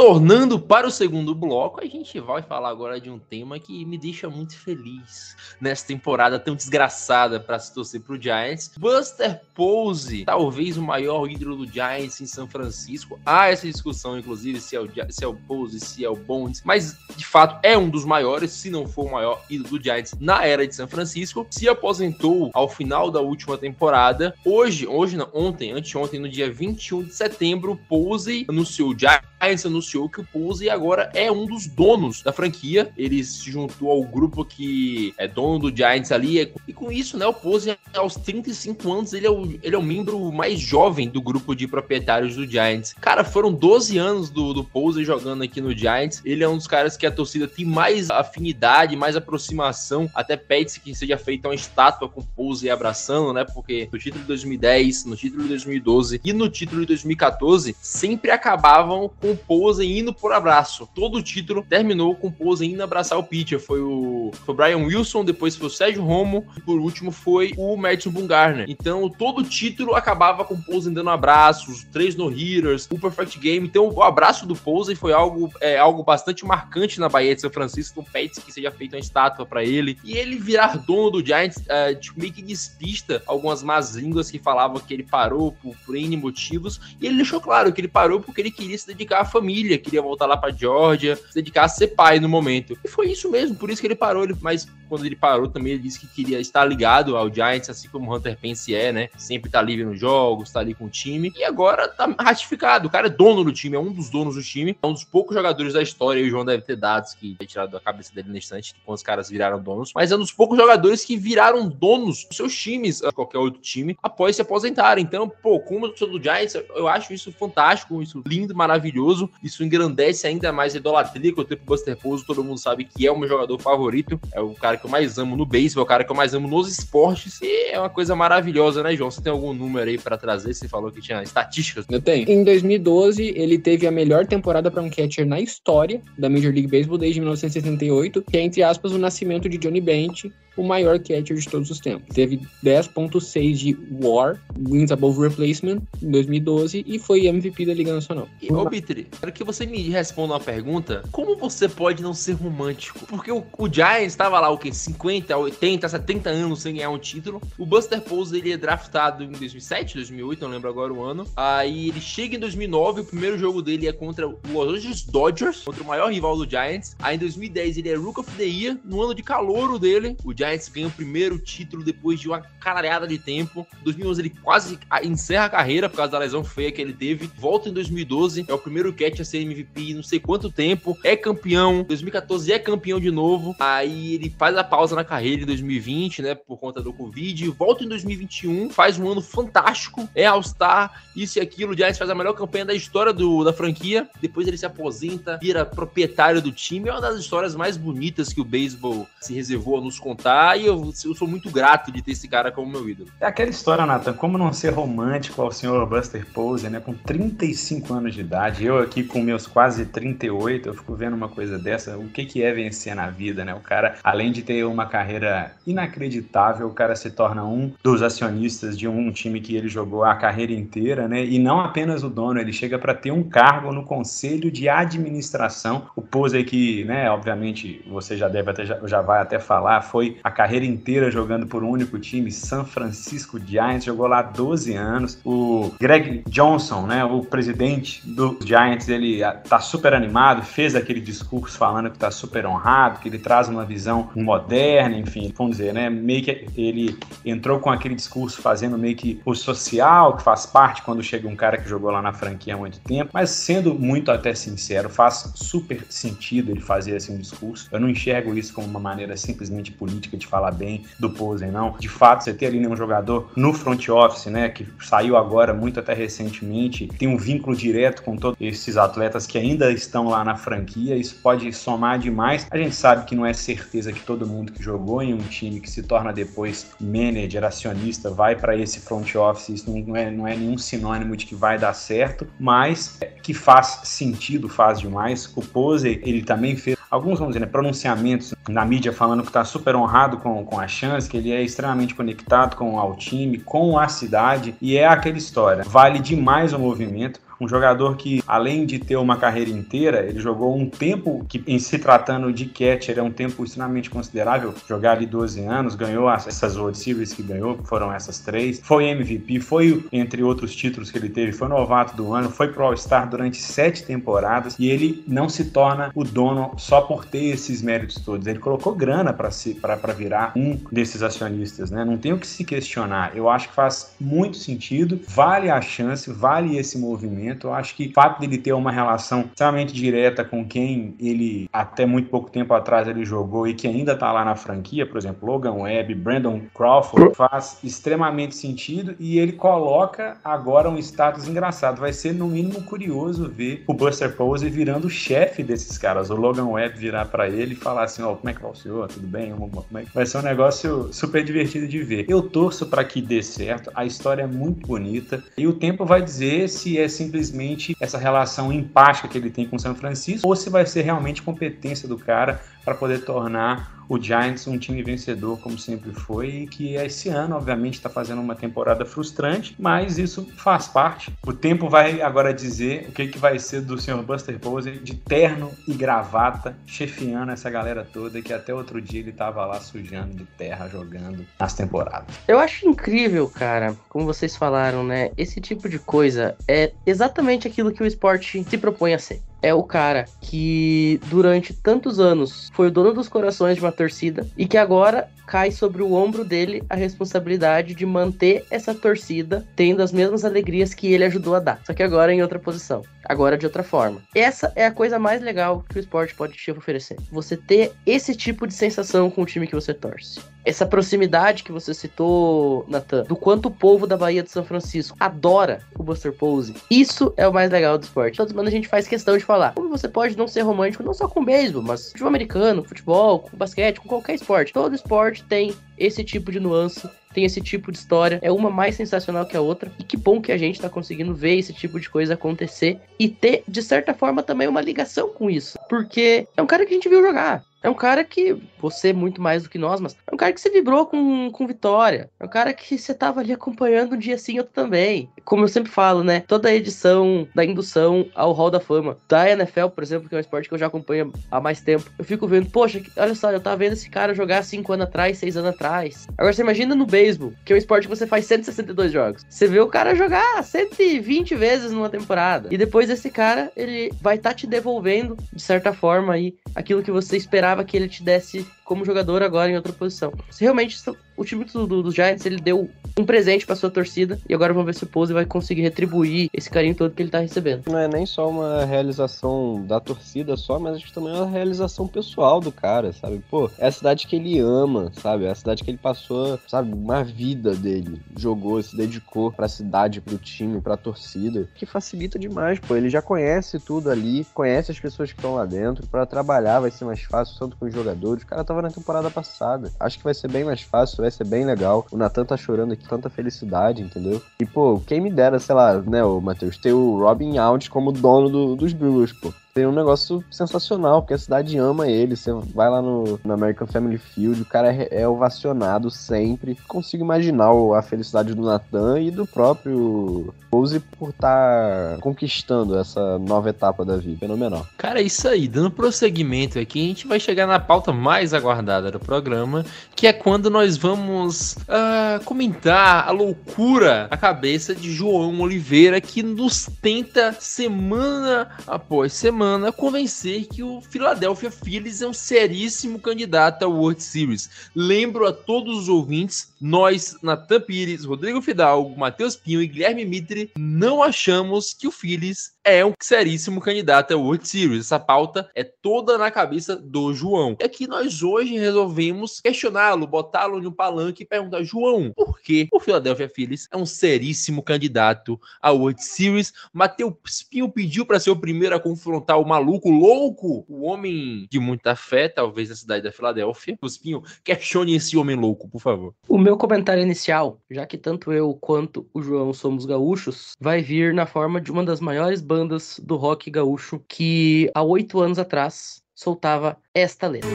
Retornando para o segundo bloco, a gente vai falar agora de um tema que me deixa muito feliz nessa temporada tão desgraçada para se torcer pro Giants. Buster Posey, talvez o maior ídolo do Giants em São Francisco. Há essa discussão, inclusive, se é o, se é o Posey, se é o Bonds, mas de fato é um dos maiores, se não for o maior ídolo do Giants na era de São Francisco. Se aposentou ao final da última temporada. Hoje, hoje não, ontem, anteontem, no dia 21 de setembro, o Posey anunciou, o Giants anunciou que o Posey agora é um dos donos da franquia. Ele se juntou ao grupo que é dono do Giants ali. E com isso, né, o Posey, aos 35 anos, ele é o, ele é o membro mais jovem do grupo de proprietários do Giants. Cara, foram 12 anos do, do Posey jogando aqui no Giants. Ele é um dos caras que a torcida tem mais afinidade, mais aproximação. Até pede-se que seja feita uma estátua com o Posey abraçando, né? Porque no título de 2010, no título de 2012 e no título de 2014, sempre acabavam com o Posey indo por abraço. Todo o título terminou com o Posey indo abraçar o pitcher. Foi o, foi o Brian Wilson, depois foi o Sérgio Romo e por último foi o Madison Bumgarner. Então todo o título acabava com o Posey dando abraços, três no-hitters, o perfect game. Então o abraço do Posey foi algo, é, algo bastante marcante na Bahia de São Francisco. Então pede que seja feita uma estátua para ele. E ele virar dono do Giants, é, tipo, meio que despista algumas más línguas que falavam que ele parou por, por N motivos. E ele deixou claro que ele parou porque ele queria se dedicar à família, queria voltar lá pra Georgia, se dedicar a ser pai no momento. E foi isso mesmo, por isso que ele parou. Ele, mas quando ele parou também, ele disse que queria estar ligado ao Giants, assim como o Hunter Pence é, né? Sempre tá livre nos jogos, tá ali com o time. E agora tá ratificado. O cara é dono do time, é um dos donos do time. É um dos poucos jogadores da história. E o João deve ter dados que é tirado da cabeça dele na instante, quando os caras viraram donos. Mas é um dos poucos jogadores que viraram donos dos seus times, qualquer outro time, após se aposentarem. Então, pô, como eu sou do Giants, eu acho isso fantástico, isso lindo, maravilhoso. Isso engrandece ainda mais a idolatria que eu tenho pro Buster Posey. Todo mundo sabe que é o meu jogador favorito. É o cara que eu mais amo no beisebol, é o cara que eu mais amo nos esportes. E é uma coisa maravilhosa, né, João? Você tem algum número aí pra trazer? Você falou que tinha estatísticas. Eu tenho. Em 2012, ele teve a melhor temporada para um catcher na história da Major League Baseball desde 1978, que é, entre aspas, o nascimento de Johnny Bench, o maior catcher de todos os tempos. Teve 10.6 de WAR, Wins Above Replacement, em 2012, e foi MVP da Liga Nacional. Ô, Bitri, quero que você me responda uma pergunta. Como você pode não ser romântico? Porque o, o Giants tava lá, o quê? 50, 80, 70 anos sem ganhar um título. O Buster Posey, ele é draftado em 2007, 2008, não lembro agora o ano. Aí ele chega em 2009, o primeiro jogo dele é contra o Los Angeles Dodgers, contra o maior rival do Giants. Aí em 2010 ele é Rook of the Year, no ano de calouro dele. O Giants Giants ganha o primeiro título depois de uma caralhada de tempo. Em 2011 ele quase encerra a carreira por causa da lesão feia que ele teve. Volta em 2012, é o primeiro catch a ser MVP não sei quanto tempo. É campeão. 2014 é campeão de novo. Aí ele faz a pausa na carreira em 2020, né, por conta do Covid. Volta em 2021, faz um ano fantástico. É All-Star, isso e aquilo. O Giants faz a melhor campanha da história do, da franquia. Depois ele se aposenta, vira proprietário do time. É uma das histórias mais bonitas que o beisebol se reservou a nos contar. E eu, eu sou muito grato de ter esse cara como meu ídolo. É aquela história, Nathan, como não ser romântico ao senhor Buster Posey, né? Com 35 anos de idade, eu aqui com meus quase 38, eu fico vendo uma coisa dessa. O que, que é vencer na vida, né? O cara, além de ter uma carreira inacreditável, o cara se torna um dos acionistas de um time que ele jogou a carreira inteira, né? E não apenas o dono, ele chega para ter um cargo no conselho de administração. O Posey que, né, obviamente, você já deve até já, já vai até falar, foi a carreira inteira jogando por um único time, San Francisco Giants, jogou lá 12 anos. O Greg Johnson, né, o presidente do Giants, ele ah, tá super animado, fez aquele discurso falando que tá super honrado, que ele traz uma visão moderna, enfim, vamos dizer, né, meio que ele entrou com aquele discurso fazendo meio que o social, que faz parte quando chega um cara que jogou lá na franquia há muito tempo, mas sendo muito até sincero, faz super sentido ele fazer assim um discurso. Eu não enxergo isso como uma maneira simplesmente política de falar bem do Posen, não. De fato, você ter ali um jogador no front office, né, que saiu agora muito até recentemente, tem um vínculo direto com todos esses atletas que ainda estão lá na franquia, isso pode somar demais. A gente sabe que não é certeza que todo mundo que jogou em um time que se torna depois manager, acionista, vai para esse front office, isso não é, não é nenhum sinônimo de que vai dar certo, mas que faz sentido, faz demais. O Pose, ele também fez alguns, vamos dizer, né, pronunciamentos na mídia falando que está super honrado com, com a chance, que ele é extremamente conectado com o time, com a cidade, e é aquela história. Vale demais o movimento um jogador que, além de ter uma carreira inteira, ele jogou um tempo que, em se tratando de catcher, é um tempo extremamente considerável. Jogar ali 12 anos, ganhou essas World Series que ganhou, foram essas três. Foi MVP, foi, entre outros títulos que ele teve, foi novato do ano, foi pro All-Star durante sete temporadas e ele não se torna o dono só por ter esses méritos todos. Ele colocou grana para si, para virar um desses acionistas, né? Não tem o que se questionar. Eu acho que faz muito sentido, vale a chance, vale esse movimento eu acho que o fato dele ter uma relação extremamente direta com quem ele até muito pouco tempo atrás ele jogou e que ainda tá lá na franquia, por exemplo, Logan Webb, Brandon Crawford, faz extremamente sentido e ele coloca agora um status engraçado. Vai ser no mínimo curioso ver o Buster Posey virando o chefe desses caras. O Logan Webb virar para ele e falar assim: Ó, oh, como é que vai o senhor? Tudo bem? É vai ser um negócio super divertido de ver. Eu torço para que dê certo. A história é muito bonita e o tempo vai dizer se é simplesmente simplesmente essa relação empática que ele tem com São Francisco, ou se vai ser realmente competência do cara para poder tornar o Giants um time vencedor, como sempre foi, e que esse ano, obviamente, está fazendo uma temporada frustrante, mas isso faz parte. O tempo vai agora dizer o que, que vai ser do Sr. Buster Posey de terno e gravata, chefiando essa galera toda, que até outro dia ele estava lá sujando de terra, jogando nas temporadas. Eu acho incrível, cara, como vocês falaram, né? Esse tipo de coisa é exatamente aquilo que o esporte se propõe a ser é o cara que durante tantos anos foi o dono dos corações de uma torcida e que agora cai sobre o ombro dele a responsabilidade de manter essa torcida tendo as mesmas alegrias que ele ajudou a dar, só que agora em outra posição, agora de outra forma. Essa é a coisa mais legal que o esporte pode te oferecer. Você ter esse tipo de sensação com o time que você torce. Essa proximidade que você citou, Nathan, do quanto o povo da Bahia de São Francisco adora o Buster Pose. Isso é o mais legal do esporte. Toda semana a gente faz questão de falar como você pode não ser romântico, não só com beisebol, mas futebol americano, futebol, com basquete, com qualquer esporte. Todo esporte tem esse tipo de nuance tem esse tipo de história, é uma mais sensacional que a outra. E que bom que a gente tá conseguindo ver esse tipo de coisa acontecer e ter, de certa forma, também uma ligação com isso. Porque é um cara que a gente viu jogar. É um cara que, você muito mais do que nós, mas é um cara que você vibrou com, com vitória. É um cara que você tava ali acompanhando um dia sim, outro também. Como eu sempre falo, né? Toda a edição da indução ao Hall da Fama da NFL, por exemplo, que é um esporte que eu já acompanho há mais tempo, eu fico vendo, poxa, olha só, eu tava vendo esse cara jogar 5 anos atrás, 6 anos atrás. Agora você imagina no beisebol, que é um esporte que você faz 162 jogos. Você vê o cara jogar 120 vezes numa temporada. E depois esse cara, ele vai estar tá te devolvendo, de certa forma, aí, aquilo que você esperava esperava que ele te desse como jogador agora em outra posição. Se realmente o time do, do, do Giants ele deu um presente para sua torcida e agora vamos ver se o Pose vai conseguir retribuir esse carinho todo que ele tá recebendo. Não é nem só uma realização da torcida só, mas acho que também é uma realização pessoal do cara, sabe? Pô, é a cidade que ele ama, sabe? É a cidade que ele passou, sabe, uma vida dele. Jogou, se dedicou pra cidade, pro time, pra torcida, que facilita demais, pô. Ele já conhece tudo ali, conhece as pessoas que estão lá dentro, para trabalhar vai ser mais fácil, tanto com os jogadores. O cara tava na temporada passada. Acho que vai ser bem mais fácil, vai ser bem legal. O Natan tá chorando aqui, tanta felicidade, entendeu? E, pô, quem me dera, sei lá, né, o Matheus, ter o Robin Out como dono do, dos Brewers, pô. Tem um negócio sensacional, porque a cidade ama ele. Você vai lá no, no American Family Field, o cara é, é ovacionado sempre. Consigo imaginar a felicidade do Nathan e do próprio Pose por estar tá conquistando essa nova etapa da vida. Fenomenal. Cara, é isso aí. Dando prosseguimento aqui, a gente vai chegar na pauta mais aguardada do programa, que é quando nós vamos uh, comentar a loucura a cabeça de João Oliveira, que nos tenta semana após semana semana convencer que o Philadelphia Phillies é um seríssimo candidato ao World Series. Lembro a todos os ouvintes, nós, Natan Pires, Rodrigo Fidalgo, Matheus Pinho e Guilherme Mitre, não achamos que o Phillies é um seríssimo candidato ao World Series. Essa pauta é toda na cabeça do João. E aqui nós hoje resolvemos questioná-lo, botá-lo no palanque e perguntar: João, por que o Philadelphia Phillies é um seríssimo candidato ao World Series? Matheus Pinho pediu para ser o primeiro a confrontar o maluco louco, o homem de muita fé, talvez na cidade da Filadélfia. Pinho, questione esse homem louco, por favor. O meu comentário inicial, já que tanto eu quanto o João somos gaúchos, vai vir na forma de uma das maiores bandas do rock gaúcho que há oito anos atrás soltava esta letra.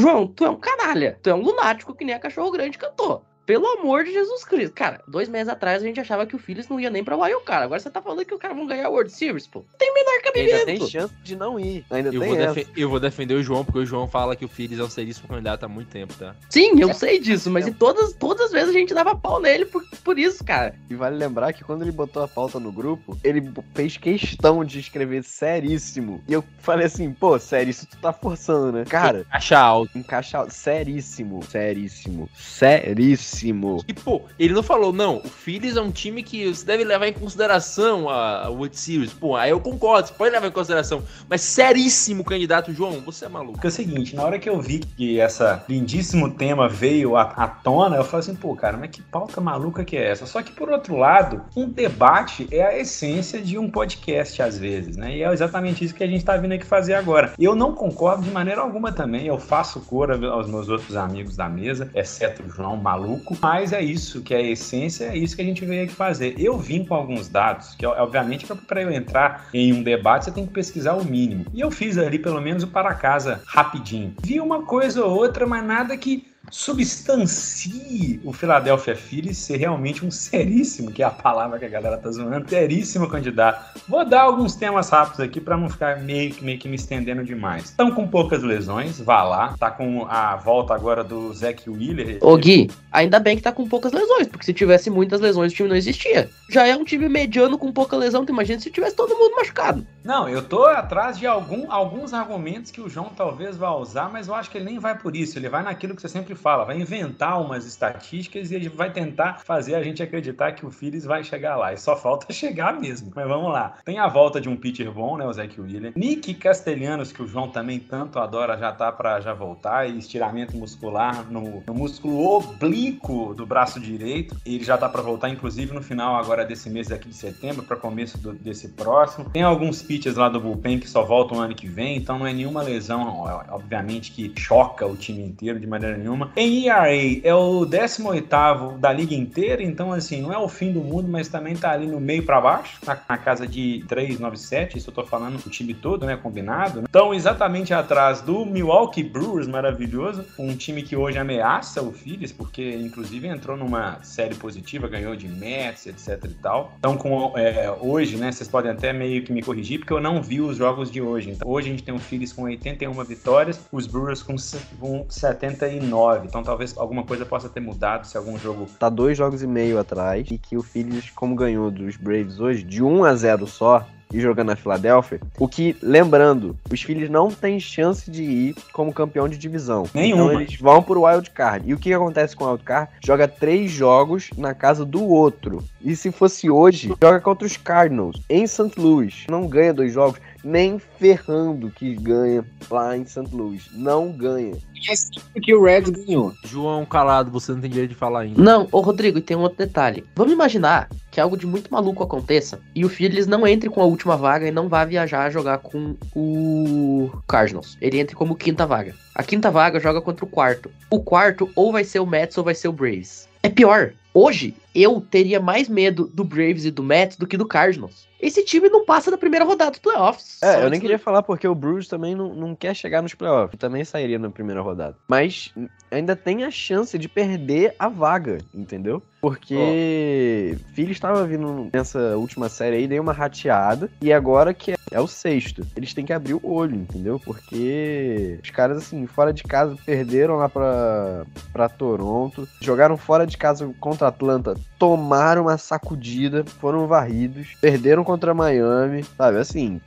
João, tu é um canalha. Tu é um lunático que nem a cachorro grande cantou. Pelo amor de Jesus Cristo. Cara, dois meses atrás a gente achava que o Phillies não ia nem pra Wild Card. Agora você tá falando que o cara vão ganhar a World Series, pô. Tem menor cabimento. Ainda tem chance de não ir. Ainda eu tem vou, essa. eu vou defender o João, porque o João fala que o Phillies é um seríssimo candidato há muito tempo, tá? Sim, eu sei disso, mas em todas, todas as vezes a gente dava pau nele por, por isso, cara. E vale lembrar que quando ele botou a pauta no grupo, ele fez questão de escrever seríssimo. E eu falei assim, pô, sério, isso tu tá forçando, né? Cara, Acha alto. encaixa alto. seríssimo, seríssimo, seríssimo. E, pô, ele não falou, não, o Phillies é um time que você deve levar em consideração a, a World Series. Pô, aí eu concordo, você pode levar em consideração. Mas seríssimo candidato, João, você é maluco. Porque é o seguinte, na hora que eu vi que essa lindíssimo tema veio à, à tona, eu falei assim, pô, cara, mas que pauta maluca que é essa? Só que, por outro lado, um debate é a essência de um podcast, às vezes, né? E é exatamente isso que a gente tá vindo aqui fazer agora. Eu não concordo de maneira alguma também, eu faço cor aos meus outros amigos da mesa, exceto o João maluco, mas é isso que é a essência, é isso que a gente veio aqui fazer. Eu vim com alguns dados, que obviamente para eu entrar em um debate você tem que pesquisar o mínimo. E eu fiz ali pelo menos o para casa rapidinho. Vi uma coisa ou outra, mas nada que substancie o Philadelphia Phillies ser realmente um seríssimo, que é a palavra que a galera tá zoando, seríssimo candidato. Vou dar alguns temas rápidos aqui para não ficar meio que, meio que me estendendo demais. Estão com poucas lesões, vá lá. Tá com a volta agora do Zack Wheeler. Ô Gui, ainda bem que tá com poucas lesões, porque se tivesse muitas lesões o time não existia. Já é um time mediano com pouca lesão, tu imagina se tivesse todo mundo machucado. Não, eu tô atrás de algum, alguns argumentos que o João talvez vá usar, mas eu acho que ele nem vai por isso. Ele vai naquilo que você sempre fala, vai inventar umas estatísticas e ele vai tentar fazer a gente acreditar que o Phillies vai chegar lá. E só falta chegar mesmo. Mas vamos lá. Tem a volta de um pitcher bom, né, o Zach Wheeler. Nick Castellanos, que o João também tanto adora, já tá para já voltar. E estiramento muscular no, no músculo oblíquo do braço direito. Ele já tá para voltar, inclusive, no final agora desse mês aqui de setembro, para começo do, desse próximo. Tem alguns pitchers lá do bullpen que só voltam no ano que vem, então não é nenhuma lesão, obviamente, que choca o time inteiro de maneira nenhuma. Em ERA é o 18º da liga inteira, então assim, não é o fim do mundo, mas também tá ali no meio para baixo, na, na, casa de 397, isso eu tô falando o time todo, né, combinado. Então, exatamente atrás do Milwaukee Brewers, maravilhoso, um time que hoje ameaça o Phillies, porque inclusive entrou numa série positiva, ganhou de Mets, etc e tal. Então, com é, hoje, né, vocês podem até meio que me corrigir, porque eu não vi os jogos de hoje. Então, hoje a gente tem o Phillies com 81 vitórias, os Brewers com, com 79. 9. Então talvez alguma coisa possa ter mudado se algum jogo. Tá dois jogos e meio atrás e que o Phillies, como ganhou dos Braves hoje, de 1 a 0 só, e jogando na Filadélfia, o que, lembrando, os Phillies não têm chance de ir como campeão de divisão. Nenhuma. Então eles vão pro wild card. E o que acontece com o wild card? Joga três jogos na casa do outro. E se fosse hoje, joga contra os Cardinals em St. Louis. Não ganha dois jogos, nem ferrando que ganha lá em St. Louis. Não ganha. E é sempre que o Reds ganhou. João calado, você não tem direito de falar ainda. Não, ô Rodrigo, e tem um outro detalhe. Vamos imaginar que algo de muito maluco aconteça e o Phillies não entre com a última vaga e não vá viajar jogar com o Cardinals. Ele entre como quinta vaga. A quinta vaga joga contra o quarto. O quarto ou vai ser o Mets ou vai ser o Braves. É pior. Hoje, eu teria mais medo do Braves e do Mets do que do Cardinals. Esse time não passa da primeira rodada dos playoffs. É, eu nem queria falar porque o Bruce também não, não quer chegar nos playoffs. Também sairia na primeira rodada. Mas ainda tem a chance de perder a vaga, entendeu? Porque Philly estava vindo nessa última série aí, deu uma rateada. E agora que é, o sexto. Eles têm que abrir o olho, entendeu? Porque os caras, assim, fora de casa, perderam lá pra, pra Toronto. Jogaram fora de casa contra Atlanta. Tomaram uma sacudida. Foram varridos. Perderam contra Miami. Sabe, assim...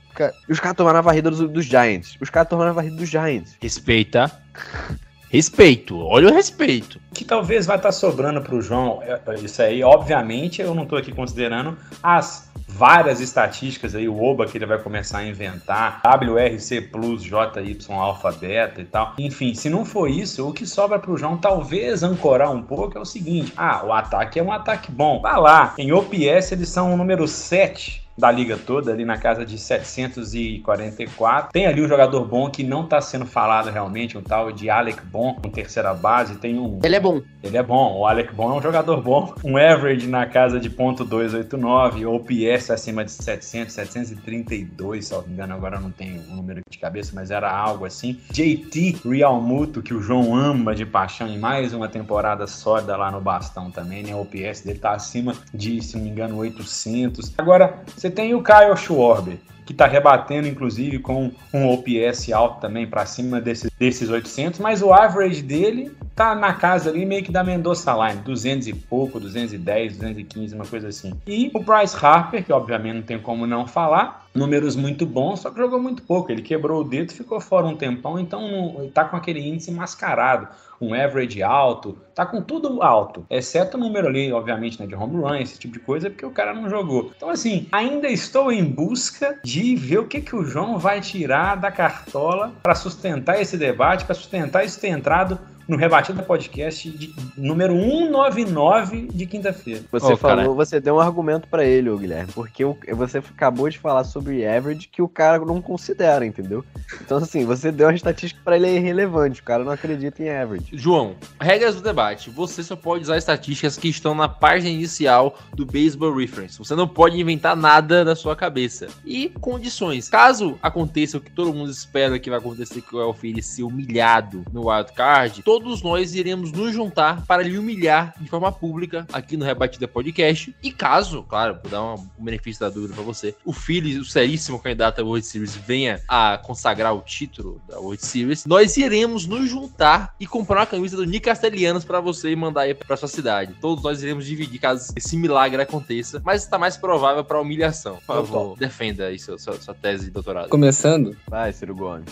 Os caras tomaram a varrida dos, dos Giants. Os caras tomaram a varrida dos Giants. Respeita. Respeito. Olha o respeito. que talvez vai estar sobrando para o João, é, isso aí, obviamente, eu não estou aqui considerando as várias estatísticas aí, o OBA que ele vai começar a inventar, WRC Plus, JY Alpha Beta e tal. Enfim, se não for isso, o que sobra para o João talvez ancorar um pouco é o seguinte: ah, o ataque é um ataque bom. Vai lá, em OPS eles são o número 7 da liga toda, ali na casa de 744. Tem ali um jogador bom que não tá sendo falado realmente, um tal de Alec Bom, um terceira base. Tem um. Ele é bom. Ele é bom, o Alec Bom é um jogador bom. Um average na casa de ponto .289, OPS acima de 700, 732, se eu não me engano, agora não tenho o número de cabeça, mas era algo assim. JT Realmuto, que o João ama de paixão, em mais uma temporada sólida lá no bastão também, né? O OPS dele tá acima de, se não me engano, 800. Agora, você tem o Kyle Schwarber, que tá rebatendo, inclusive, com um OPS alto também, para cima desse, desses 800, mas o average dele tá na casa ali meio que da Mendoza Line, 200 e pouco, 210, 215, uma coisa assim. E o Bryce Harper, que obviamente não tem como não falar, números muito bons, só que jogou muito pouco. Ele quebrou o dedo, ficou fora um tempão, então tá com aquele índice mascarado, um average alto, tá com tudo alto, exceto o número ali, obviamente, né, de home run, esse tipo de coisa, porque o cara não jogou. Então, assim, ainda estou em busca de ver o que, que o João vai tirar da cartola para sustentar esse debate, para sustentar isso ter entrado no Rebatida Podcast de número 199 de quinta-feira. Você Ô, falou, cara. você deu um argumento pra ele, ô Guilherme, porque o- você acabou de falar sobre average que o cara não considera, entendeu? Então assim, você deu uma estatística pra ele é irrelevante, o cara não acredita em average. João, regras do debate. Você só pode usar estatísticas que estão na página inicial do Baseball Reference. Você não pode inventar nada da sua cabeça. E condições. Caso aconteça o que todo mundo espera que vai acontecer, que o Phillies ser humilhado no wildcard, todos nós iremos nos juntar para lhe humilhar de forma pública aqui no Rebatida Podcast. E caso, claro, vou dar um benefício da dúvida para você, o Phillies, o seríssimo candidato à World Series, venha a consagrar o título da World Series, nós iremos nos juntar e comprar uma camisa do Nick Castellanos para você e mandar aí para sua cidade. Todos nós iremos dividir caso esse milagre aconteça, mas está mais provável para humilhação. Por favor, defenda aí sua, sua, sua tese de doutorado. Começando, Vai, Ciro Gomes.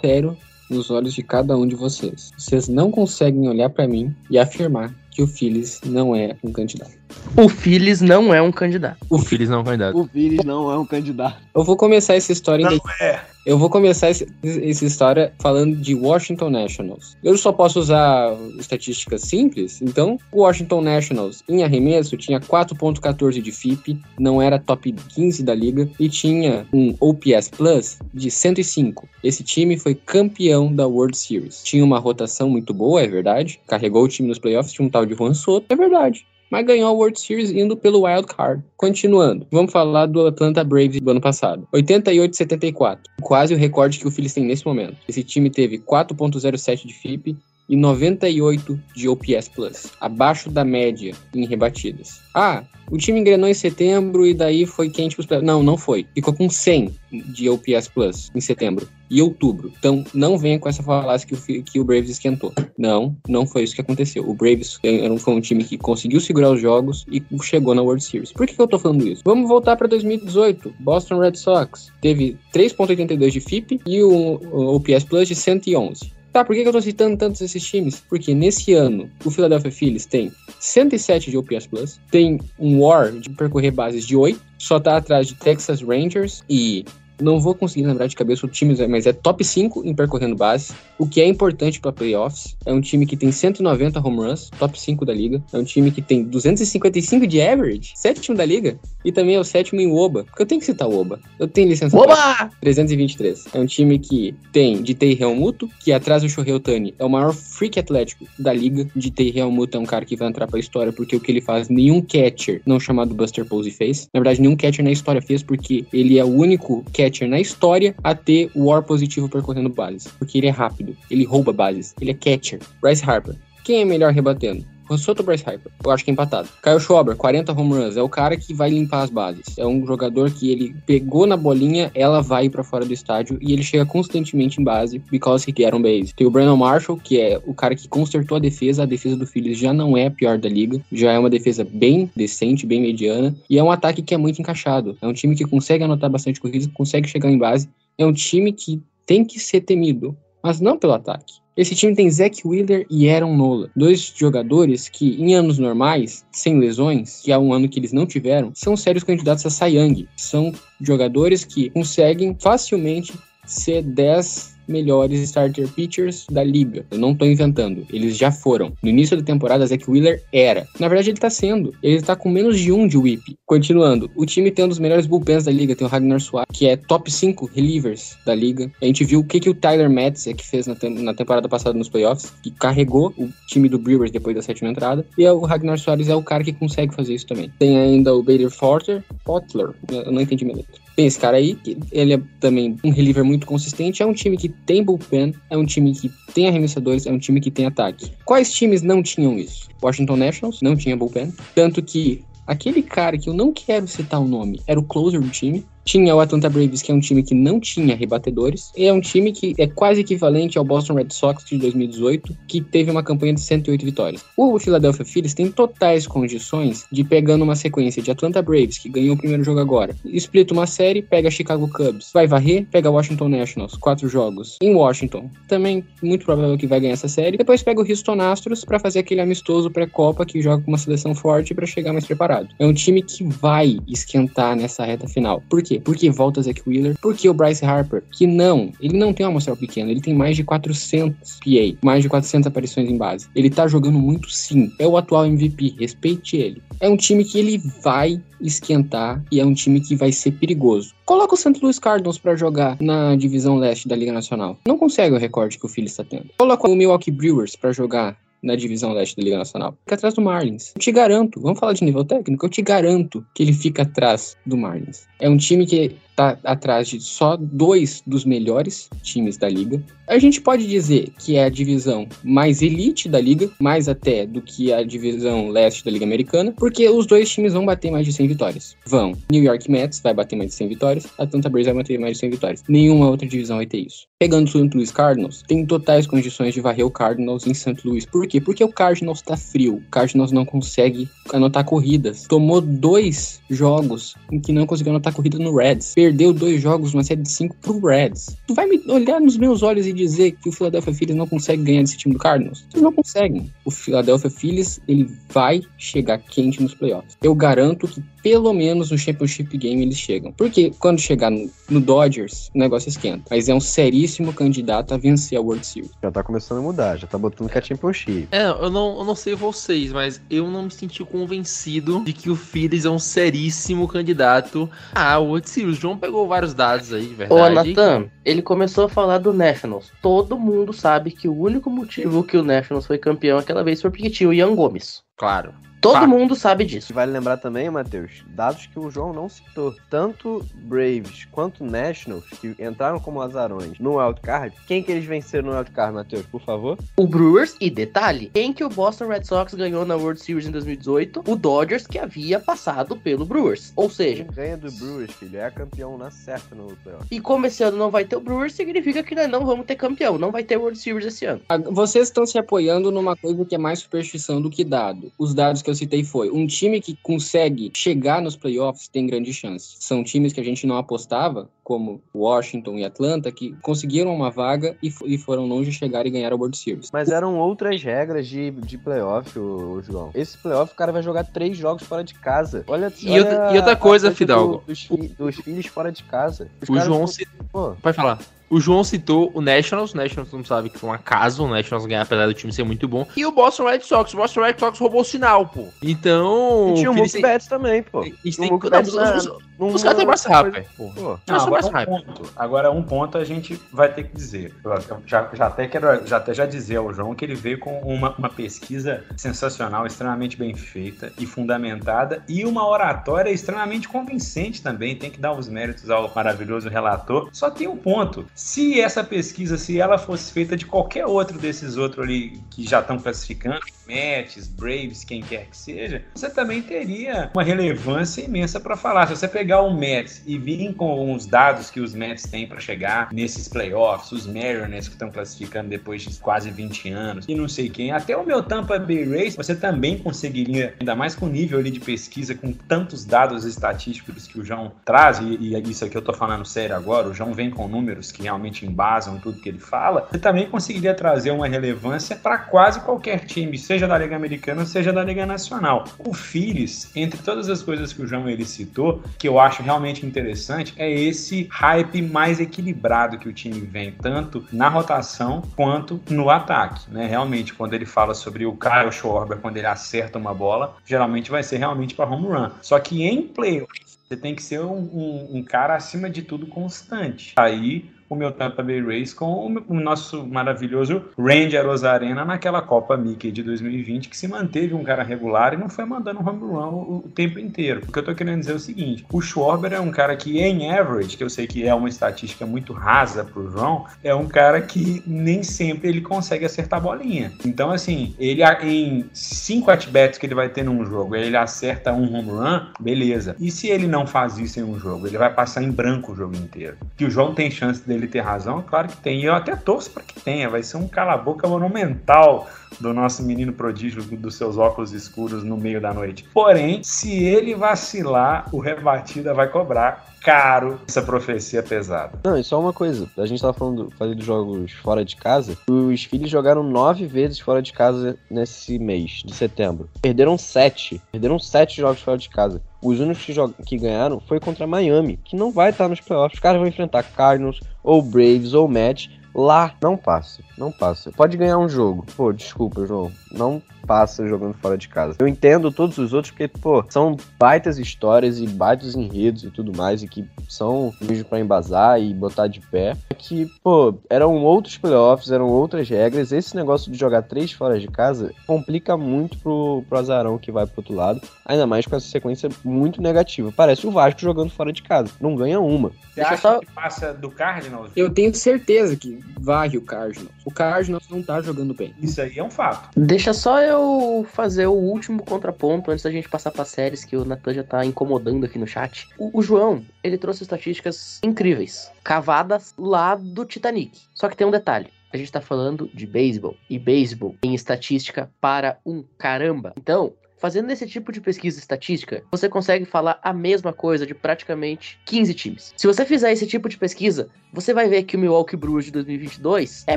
sério nos olhos de cada um de vocês. Vocês não conseguem olhar pra mim e afirmar que o Phillies não é um candidato. O Phillies não é um candidato. O Phillies não é um candidato. O Phillies não é um candidato. Eu vou começar essa história em Não é. Eu vou começar esse- essa história falando de Washington Nationals. Eu só posso usar estatísticas simples, então o Washington Nationals em arremesso tinha 4.14 de FIP, não era top 15 da liga e tinha um OPS Plus de 105. Esse time foi campeão da World Series. Tinha uma rotação muito boa, é verdade. Carregou o time nos playoffs, tinha um tal de Juan Soto, é verdade mas ganhou a World Series indo pelo Wild Card. Continuando, vamos falar do Atlanta Braves do ano passado. 88-74, quase o recorde que o Phillies tem nesse momento. Esse time teve 4.07 de FIP, e 98 de OPS Plus, abaixo da média em rebatidas. Ah, o time engrenou em setembro e daí foi quente playoffs. Não, não foi. Ficou com 100 de OPS Plus em setembro e outubro. Então, não venha com essa falácia que o, que o Braves esquentou. Não, não foi isso que aconteceu. O Braves um- foi um time que conseguiu segurar os jogos e chegou na World Series. Por que, que eu tô falando isso? Vamos voltar para 2018. Boston Red Sox teve 3.82 de FIP e um um OPS Plus de 111. Tá, por que, eu tô citando tantos esses times? Porque nesse ano, o Philadelphia Phillies tem 107 de OPS Plus, tem um WAR de percorrer bases de 8, só tá atrás de Texas Rangers e não vou conseguir lembrar de cabeça o time, mas é top 5 em percorrendo bases, o que é importante para playoffs. É um time que tem 190 home runs, top 5 da liga. É um time que tem 255 de average, sétimo da liga, e também é o sétimo em OBA, porque eu tenho que citar o OBA. Eu tenho licença Oba! 323. É um time que tem de Tei Realmuto, que atrás do Shohei Otani é o maior freak atlético da liga. De Tei Realmuto é um cara que vai entrar pra história porque o que ele faz, nenhum catcher não chamado Buster Posey fez. Na verdade, nenhum catcher na história fez porque ele é o único catcher na história a ter o WAR positivo percorrendo bases. Porque ele é rápido, ele rouba bases, ele é catcher. Bryce Harper. Quem é melhor rebatendo? Soto Bryce Harper, eu acho que é empatado. Kyle Schwarber, 40 home runs, é o cara que vai limpar as bases. É um jogador que ele pegou na bolinha, ela vai pra fora do estádio e ele chega constantemente em base because he get on base. Tem o Brandon Marshall, que é o cara que consertou a defesa, a defesa do Phillies já não é a pior da liga, já é uma defesa bem decente, bem mediana, e é um ataque que é muito encaixado. É um time que consegue anotar bastante corridas, consegue chegar em base, é um time que tem que ser temido, mas não pelo ataque. Esse time tem Zach Wheeler e Aaron Nola, dois jogadores que, em anos normais, sem lesões, que é um ano que eles não tiveram, são sérios candidatos a Cy Young. São jogadores que conseguem facilmente ser 10 melhores starter pitchers da liga. Eu não tô inventando, eles já foram. No início da temporada, Zach Wheeler era. Na verdade, ele tá sendo. Ele tá com menos de um de whip. Continuando, o time tem um dos melhores bullpens da liga, tem o Ragnar Suárez, que é top 5 relievers da liga. A gente viu o que, que o Tyler Metz é que fez na, na temporada passada nos playoffs, que carregou o time do Brewers depois da sétima entrada. E é o Ragnar Soares é o cara que consegue fazer isso também. Tem ainda o Bader Forter, Potler, eu não entendi minha letra. Tem esse cara aí, que ele é também um reliever muito consistente. É um time que tem bullpen, é um time que tem arremessadores, é um time que tem ataque. Quais times não tinham isso? Washington Nationals não tinha bullpen. Tanto que aquele cara que eu não quero citar o nome era o closer do time. Tinha o Atlanta Braves, que é um time que não tinha rebatedores. E é um time que é quase equivalente ao Boston Red Sox de 2018, que teve uma campanha de 108 vitórias. O Philadelphia Phillies tem totais condições de pegando uma sequência de Atlanta Braves, que ganhou o primeiro jogo agora, explita uma série, pega Chicago Cubs, vai varrer, pega Washington Nationals, quatro jogos em Washington. Também muito provável que vai ganhar essa série. Depois pega o Houston Astros para fazer aquele amistoso pré-copa que joga com uma seleção forte para chegar mais preparado. É um time que vai esquentar nessa reta final. Por quê? Porque volta Zach Wheeler, porque o Bryce Harper, que não, ele não tem uma amostral pequena, ele tem mais de 400 PA, mais de 400 aparições em base. Ele tá jogando muito sim. É o atual MVP, respeite ele. É um time que ele vai esquentar e é um time que vai ser perigoso. Coloca o St. Louis Cardinals pra jogar na divisão leste da Liga Nacional. Não consegue o recorde que o Phillies está tendo. Coloca o Milwaukee Brewers pra jogar na divisão leste da Liga Nacional. Fica atrás do Marlins. Eu te garanto, vamos falar de nível técnico, eu te garanto que ele fica atrás do Marlins. É um time que tá atrás de só dois dos melhores times da liga. A gente pode dizer que é a divisão mais elite da liga, mais até do que a divisão leste da liga americana, porque os dois times vão bater mais de 100 vitórias. Vão. New York Mets vai bater mais de 100 vitórias, Atlanta Braves vai bater mais de 100 vitórias. Nenhuma outra divisão vai ter isso. Pegando o St. Louis Cardinals, tem totais condições de varrer o Cardinals em St. Louis. Por quê? Porque o Cardinals tá frio. O Cardinals não consegue anotar corridas. Tomou dois jogos em que não conseguiu anotar corrida no Reds. Perdeu dois jogos numa série de cinco pro Reds. Tu vai me olhar nos meus olhos e dizer que o Philadelphia Phillies não consegue ganhar desse time do Cardinals? Vocês não conseguem. O Philadelphia Phillies, ele vai chegar quente nos playoffs. Eu garanto que pelo menos no Championship Game eles chegam. Porque quando chegar no, no Dodgers, o negócio esquenta. Mas é um seríssimo candidato a vencer a World Series. Já tá começando a mudar, já tá botando que é Championship. É, eu não, eu não sei vocês, mas eu não me senti convencido de que o Phillies é um seríssimo candidato à World Series. O João pegou vários dados aí, Ô, verdade. Nathan, ele começou a falar do Nationals. Todo mundo sabe que o único motivo que o Nationals foi campeão aquela vez foi porque tinha o Ian Gomes. Claro. Todo Fato. mundo sabe disso. Vale lembrar também, Matheus, dados que o João não citou. Tanto Braves quanto Nationals, que entraram como azarões no wildcard, quem que eles venceram no wildcard, Matheus, por favor? O Brewers, e detalhe, em que o Boston Red Sox ganhou na World Series em 2018, o Dodgers que havia passado pelo Brewers. Ou seja, Quem ganha do Brewers, filho, é campeão na certa no playoff. e como esse ano não vai ter o Brewers, significa que nós não vamos ter campeão, não vai ter World Series esse ano. Ah, Vocês estão se apoiando numa coisa que é mais superstição do que dado. Os dados que eu citei foi um time que consegue chegar nos playoffs tem grande chance. São times que a gente não apostava, como Washington e Atlanta, que conseguiram uma vaga e, e foram longe de chegar e ganhar a World Series. Mas eram outras regras de, de playoff, o, o João. Esse playoff, o cara vai jogar três jogos fora de casa. Olha, E olha outra- e outra coisa, do- Fidalgo. dos, fi- dos filhos fora de casa. Os O João, ci- pô, Pode falar. O João citou o Nationals. O Nationals não sabe que foi um acaso. O Nationals ganhar, apesar do time ser muito bom. E o Boston Red Sox. O Boston Red Sox roubou o sinal, pô. Então. E tinha o Mookie Betts também, pô. Mookie os, Betts os- na- os- num- os caras têm mais rápido, pô. Agora, mais um rápido. ponto, agora um ponto a gente vai ter que dizer. Eu já, já até quero já, até já dizer ao João que ele veio com uma, uma pesquisa sensacional, extremamente bem feita e fundamentada, e uma oratória extremamente convincente também. Tem que dar os méritos ao maravilhoso relator. Só tem um ponto. Se essa pesquisa, se ela fosse feita de qualquer outro desses outros ali que já estão classificando, Mets, Braves, quem quer que seja, você também teria uma relevância imensa para falar. Se você pegar o Mets e vir com os dados que os Mets têm para chegar nesses playoffs, os Mariners que estão classificando depois de quase 20 anos e não sei quem, até o meu Tampa Bay Rays, você também conseguiria, ainda mais com o nível ali de pesquisa, com tantos dados estatísticos que o João traz, e, e isso aqui eu tô falando sério agora, o João vem com números que realmente embasam tudo que ele fala, você também conseguiria trazer uma relevância para quase qualquer time, seja da Liga Americana, seja da Liga Nacional. O Phillies, entre todas as coisas que o João ele citou, que eu acho realmente interessante, é esse hype mais equilibrado que o time vem, tanto na rotação quanto no ataque, né? Realmente, quando ele fala sobre o Kyle Schwarber, quando ele acerta uma bola, geralmente vai ser realmente para home run. Só que em playoffs, você tem que ser um, um- um cara acima de tudo constante. Aí o meu Tampa Bay Rays com o, nosso maravilhoso Ranger Rosarena naquela Copa Mickey de 2020, que se manteve um cara regular e não foi mandando home run o, o tempo inteiro. O que eu tô querendo dizer é o seguinte: o Schwarber é um cara que, em average, que eu sei que é uma estatística muito rasa pro João, é um cara que nem sempre ele consegue acertar a bolinha. Então, assim, ele em cinco at-bats que ele vai ter num jogo, ele acerta um home run, beleza. E se ele não faz isso em um jogo, ele vai passar em branco o jogo inteiro. Que o João tem chance dele ter razão, claro que tem. E eu até torço para que tenha. Vai ser um cala-boca monumental do nosso menino prodígio dos seus óculos escuros no meio da noite. Porém, se ele vacilar, o rebatida vai cobrar caro essa profecia pesada. Não, e só uma coisa. A gente tava falando fazendo jogos fora de casa. Os filhos jogaram nove vezes fora de casa nesse mês de setembro. Perderam sete. Perderam sete jogos fora de casa. Os únicos que, que ganharam foi contra Miami, que não vai estar nos playoffs. Os caras vão enfrentar Cardinals, ou Braves, ou Mets. Lá não passa, não passa. Pode ganhar um jogo. Pô, desculpa, João. Não passa jogando fora de casa. Eu entendo todos os outros porque, pô, são baitas histórias e baitos enredos e tudo mais, e que são vídeos pra embasar e botar de pé. É Que, pô, eram outros playoffs, eram outras regras. Esse negócio de jogar três fora de casa complica muito pro, pro azarão que vai pro outro lado. Ainda mais com essa sequência muito negativa. Parece o Vasco jogando fora de casa. Não ganha uma. Você Deixa acha só- que passa do Cardinals? Eu tenho certeza que varre o Cardinals. O Cardinals não tá jogando bem. Isso aí é um fato. Deixa só eu fazer o último contraponto antes da gente passar para séries que o Natan já tá incomodando aqui no chat. O, o João, ele trouxe estatísticas incríveis, cavadas lá do Titanic. Só que tem um detalhe. A gente tá falando de beisebol. E beisebol em estatística para um caramba. Então, fazendo esse tipo de pesquisa estatística, você consegue falar a mesma coisa de praticamente 15 times. Se você fizer esse tipo de pesquisa, você vai ver que o Milwaukee Brewers de 2022 é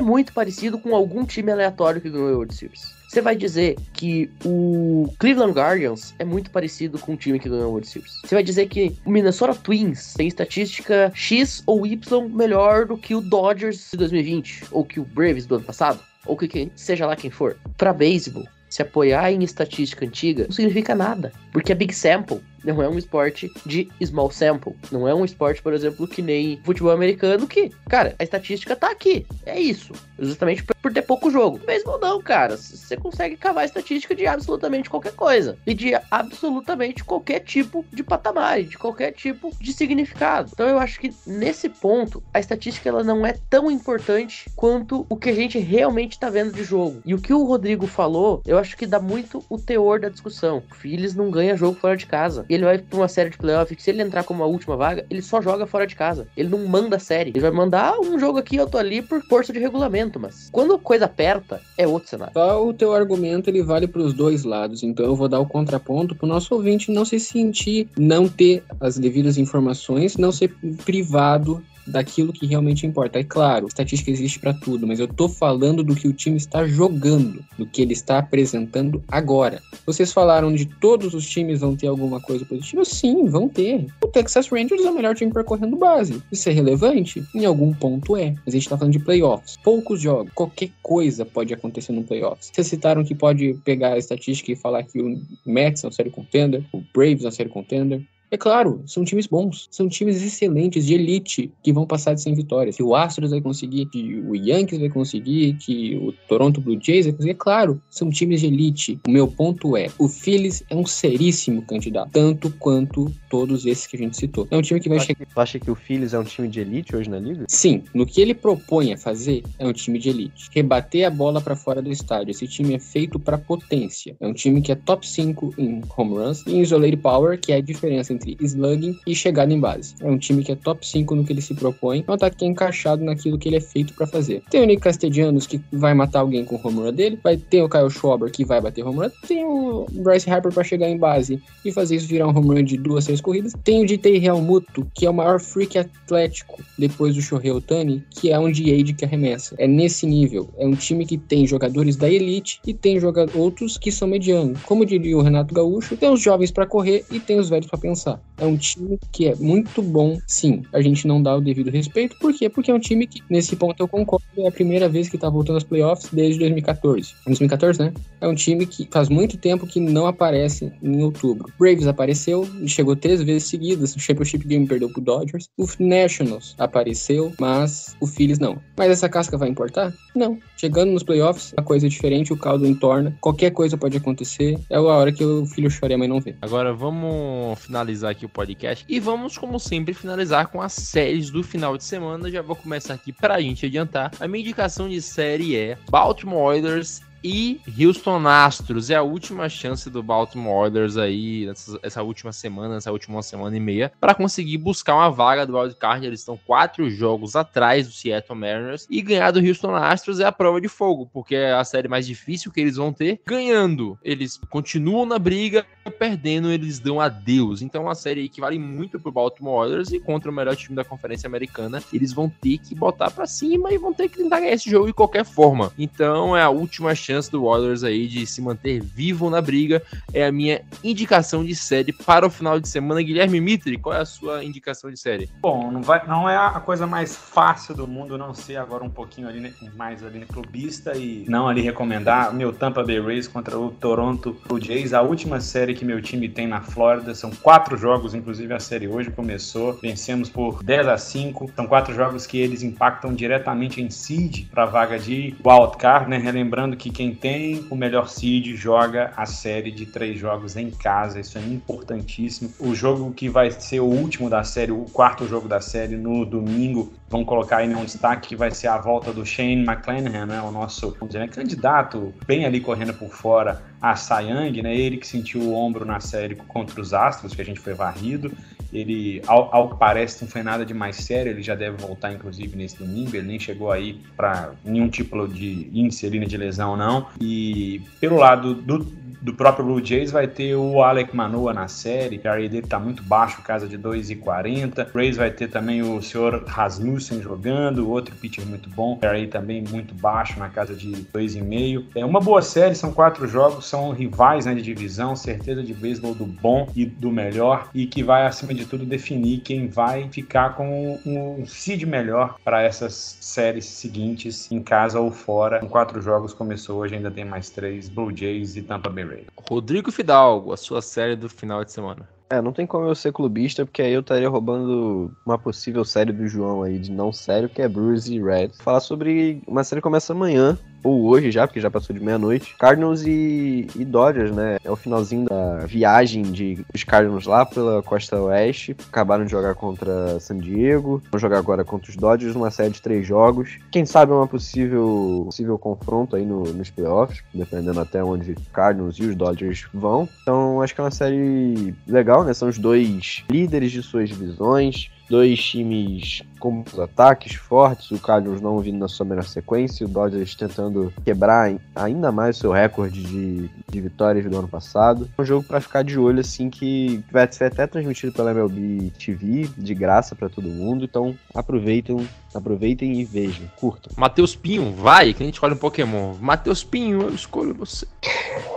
muito parecido com algum time aleatório que ganhou a World Series. Você vai dizer que o Cleveland Guardians é muito parecido com o time que ganhou a World Series. Você vai dizer que o Minnesota Twins tem estatística X ou Y melhor do que o Dodgers de 2020, ou que o Braves do ano passado, ou que seja lá quem for. Para beisebol, se apoiar em estatística antiga não significa nada, porque é big sample. Não é um esporte de small sample. Não é um esporte, por exemplo, que nem futebol americano, que, cara, a estatística tá aqui. É isso. Justamente por ter pouco jogo. Mesmo não, cara. Você consegue cavar estatística de absolutamente qualquer coisa. E de absolutamente qualquer tipo de patamar, de qualquer tipo de significado. Então eu acho que nesse ponto, a estatística ela não é tão importante quanto o que a gente realmente tá vendo de jogo. E o que o Rodrigo falou, eu acho que dá muito o teor da discussão. O Phillies não ganha jogo fora de casa. Ele vai pra uma série de playoff que se ele entrar como a última vaga, ele só joga fora de casa. Ele não manda série. Ele vai mandar um jogo aqui, eu tô ali por força de regulamento, mas quando a coisa aperta, é outro cenário. O teu argumento ele vale para os dois lados, então eu vou dar o contraponto para o nosso ouvinte não se sentir, não ter as devidas informações, não ser privado daquilo que realmente importa. É claro, estatística existe para tudo, mas eu tô falando do que o time está jogando, do que ele está apresentando agora. Vocês falaram de todos os times vão ter alguma coisa positiva? Sim, vão ter. O Texas Rangers é o melhor time percorrendo base. Isso é relevante? Em algum ponto é. Mas a gente tá falando de playoffs. Poucos jogos. Qualquer coisa pode acontecer no playoffs. Vocês citaram que pode pegar a estatística e falar que o Mets é um série contender, o Braves é um série contender. É claro, são times bons, são times excelentes, de elite, que vão passar de 100 vitórias. Que o Astros vai conseguir, que o Yankees vai conseguir, que o Toronto Blue Jays vai conseguir. É claro, são times de elite. O meu ponto é, o Phillies é um seríssimo candidato, tanto quanto todos esses que a gente citou. É um time que vai chegar... Tu acha que o Phillies é um time de elite hoje na liga? Sim, no que ele propõe a fazer, é um time de elite. Rebater a bola para fora do estádio. Esse time é feito para potência. É um time que é top 5 em home runs e em isolate power, que é a diferença entre entre slugging e chegada em base. É um time que é top 5 no que ele se propõe, é um ataque que é encaixado naquilo que ele é feito para fazer. Tem o Nick Castellanos que vai matar alguém com o home run dele, vai ter o Kyle Schwarber que vai bater home run, tem o Bryce Harper para chegar em base e fazer isso virar um home run de duas, três corridas. Tem o DJ Realmuto, que é o maior freak atlético depois do Shohei Otani, que é um DH que arremessa. É nesse nível. É um time que tem jogadores da elite e tem outros que são medianos. Como diria o Renato Gaúcho, tem os jovens para correr e tem os velhos para pensar. É um time que é muito bom, sim. A gente não dá o devido respeito, por quê? Porque é um time que, nesse ponto eu concordo, é a primeira vez que tá voltando aos playoffs desde 2014. 2014, né? É um time que faz muito tempo que não aparece em outubro. Braves apareceu, chegou três vezes seguidas, o Championship Game perdeu pro Dodgers. O Nationals apareceu, mas o Phillies não. Mas essa casca vai importar? Não. Chegando nos playoffs, a coisa é diferente, o caldo entorna. Qualquer coisa pode acontecer. É a hora que o filho chora e a mãe não vê. Agora vamos finalizar aqui o podcast e vamos, como sempre, finalizar com as séries do final de semana. Já vou começar aqui pra gente adiantar. A minha indicação de série é Baltimore Oilers e Houston Astros. É a última chance do Baltimore Oilers aí, nessa, essa última semana, essa última semana e meia, para conseguir buscar uma vaga do wildcard. Eles estão quatro jogos atrás do Seattle Mariners e ganhar do Houston Astros é a prova de fogo, porque é a série mais difícil que eles vão ter. Ganhando, eles continuam na briga, perdendo, eles dão adeus. Então é uma série que vale muito pro Baltimore Oilers e contra o melhor time da Conferência Americana, eles vão ter que botar para cima e vão ter que tentar ganhar esse jogo de qualquer forma. Então é a última chance chance do Warriors aí de se manter vivo na briga. É a minha indicação de série para o final de semana. Guilherme Mitri, qual é a sua indicação de série? Bom, não, vai, não é a coisa mais fácil do mundo não ser agora um pouquinho ali, né, mais ali clubista e não ali recomendar meu Tampa Bay Rays contra o Toronto Blue Jays. A última série que meu time tem na Flórida. São quatro jogos, inclusive a série hoje começou. Vencemos por 10 a 5. São quatro jogos que eles impactam diretamente em seed para a vaga de wildcard, né? Relembrando que quem quem tem o melhor seed joga a série de três jogos em casa. Isso é importantíssimo. O jogo que vai ser o último da série, o quarto jogo da série, no domingo, vamos colocar aí um destaque que vai ser a volta do Shane McClanahan, né, o nosso né, candidato bem ali correndo por fora a Sayang, né, ele que sentiu o ombro na série contra os Astros, que a gente foi varrido. Ele, ao, ao, que parece, não foi nada de mais sério. Ele já deve voltar, inclusive, nesse domingo. Ele nem chegou aí para nenhum tipo de né, de lesão, não. E pelo lado do, do próprio Blue Jays vai ter o Alec Manoa na série, que a dele tá muito baixo, casa de 2,40. Rays vai ter também o senhor Rasmussen jogando, outro pitcher muito bom, a RA também muito baixo, na casa de 2,5. É uma boa série, são quatro jogos, são rivais né, de divisão, certeza de beisebol do bom e do melhor, e que vai, acima de tudo, definir quem vai ficar com um seed melhor para essas séries seguintes, em casa ou fora. Com quatro jogos começou hoje, ainda tem mais três, Blue Jays e Tampa Bay. Rodrigo Fidalgo, a sua série do final de semana. É, não tem como eu ser clubista, porque aí eu estaria roubando uma possível série do João aí de não sério, que é Bruce e Red. Falar sobre uma série que começa amanhã, ou hoje já, porque já passou de meia-noite. Cardinals e, e Dodgers, né? É o finalzinho da viagem de, dos Cardinals lá pela costa oeste. Acabaram de jogar contra San Diego. Vão jogar agora contra os Dodgers numa série de três jogos. Quem sabe uma possível, possível confronto aí no, nos playoffs, dependendo até onde Cardinals e os Dodgers vão. Então acho que é uma série legal, né? São os dois líderes de suas divisões dois times com ataques fortes, o Cardinals não vindo na sua melhor sequência, o Dodgers tentando quebrar ainda mais o seu recorde de, de vitórias do ano passado. É um jogo para ficar de olho, assim, que vai ser até transmitido pela MLB TV, de graça para todo mundo, então aproveitem, aproveitem e vejam, curtam. Matheus Pinho, vai, que a gente escolhe um Pokémon. Matheus Pinho, eu escolho você.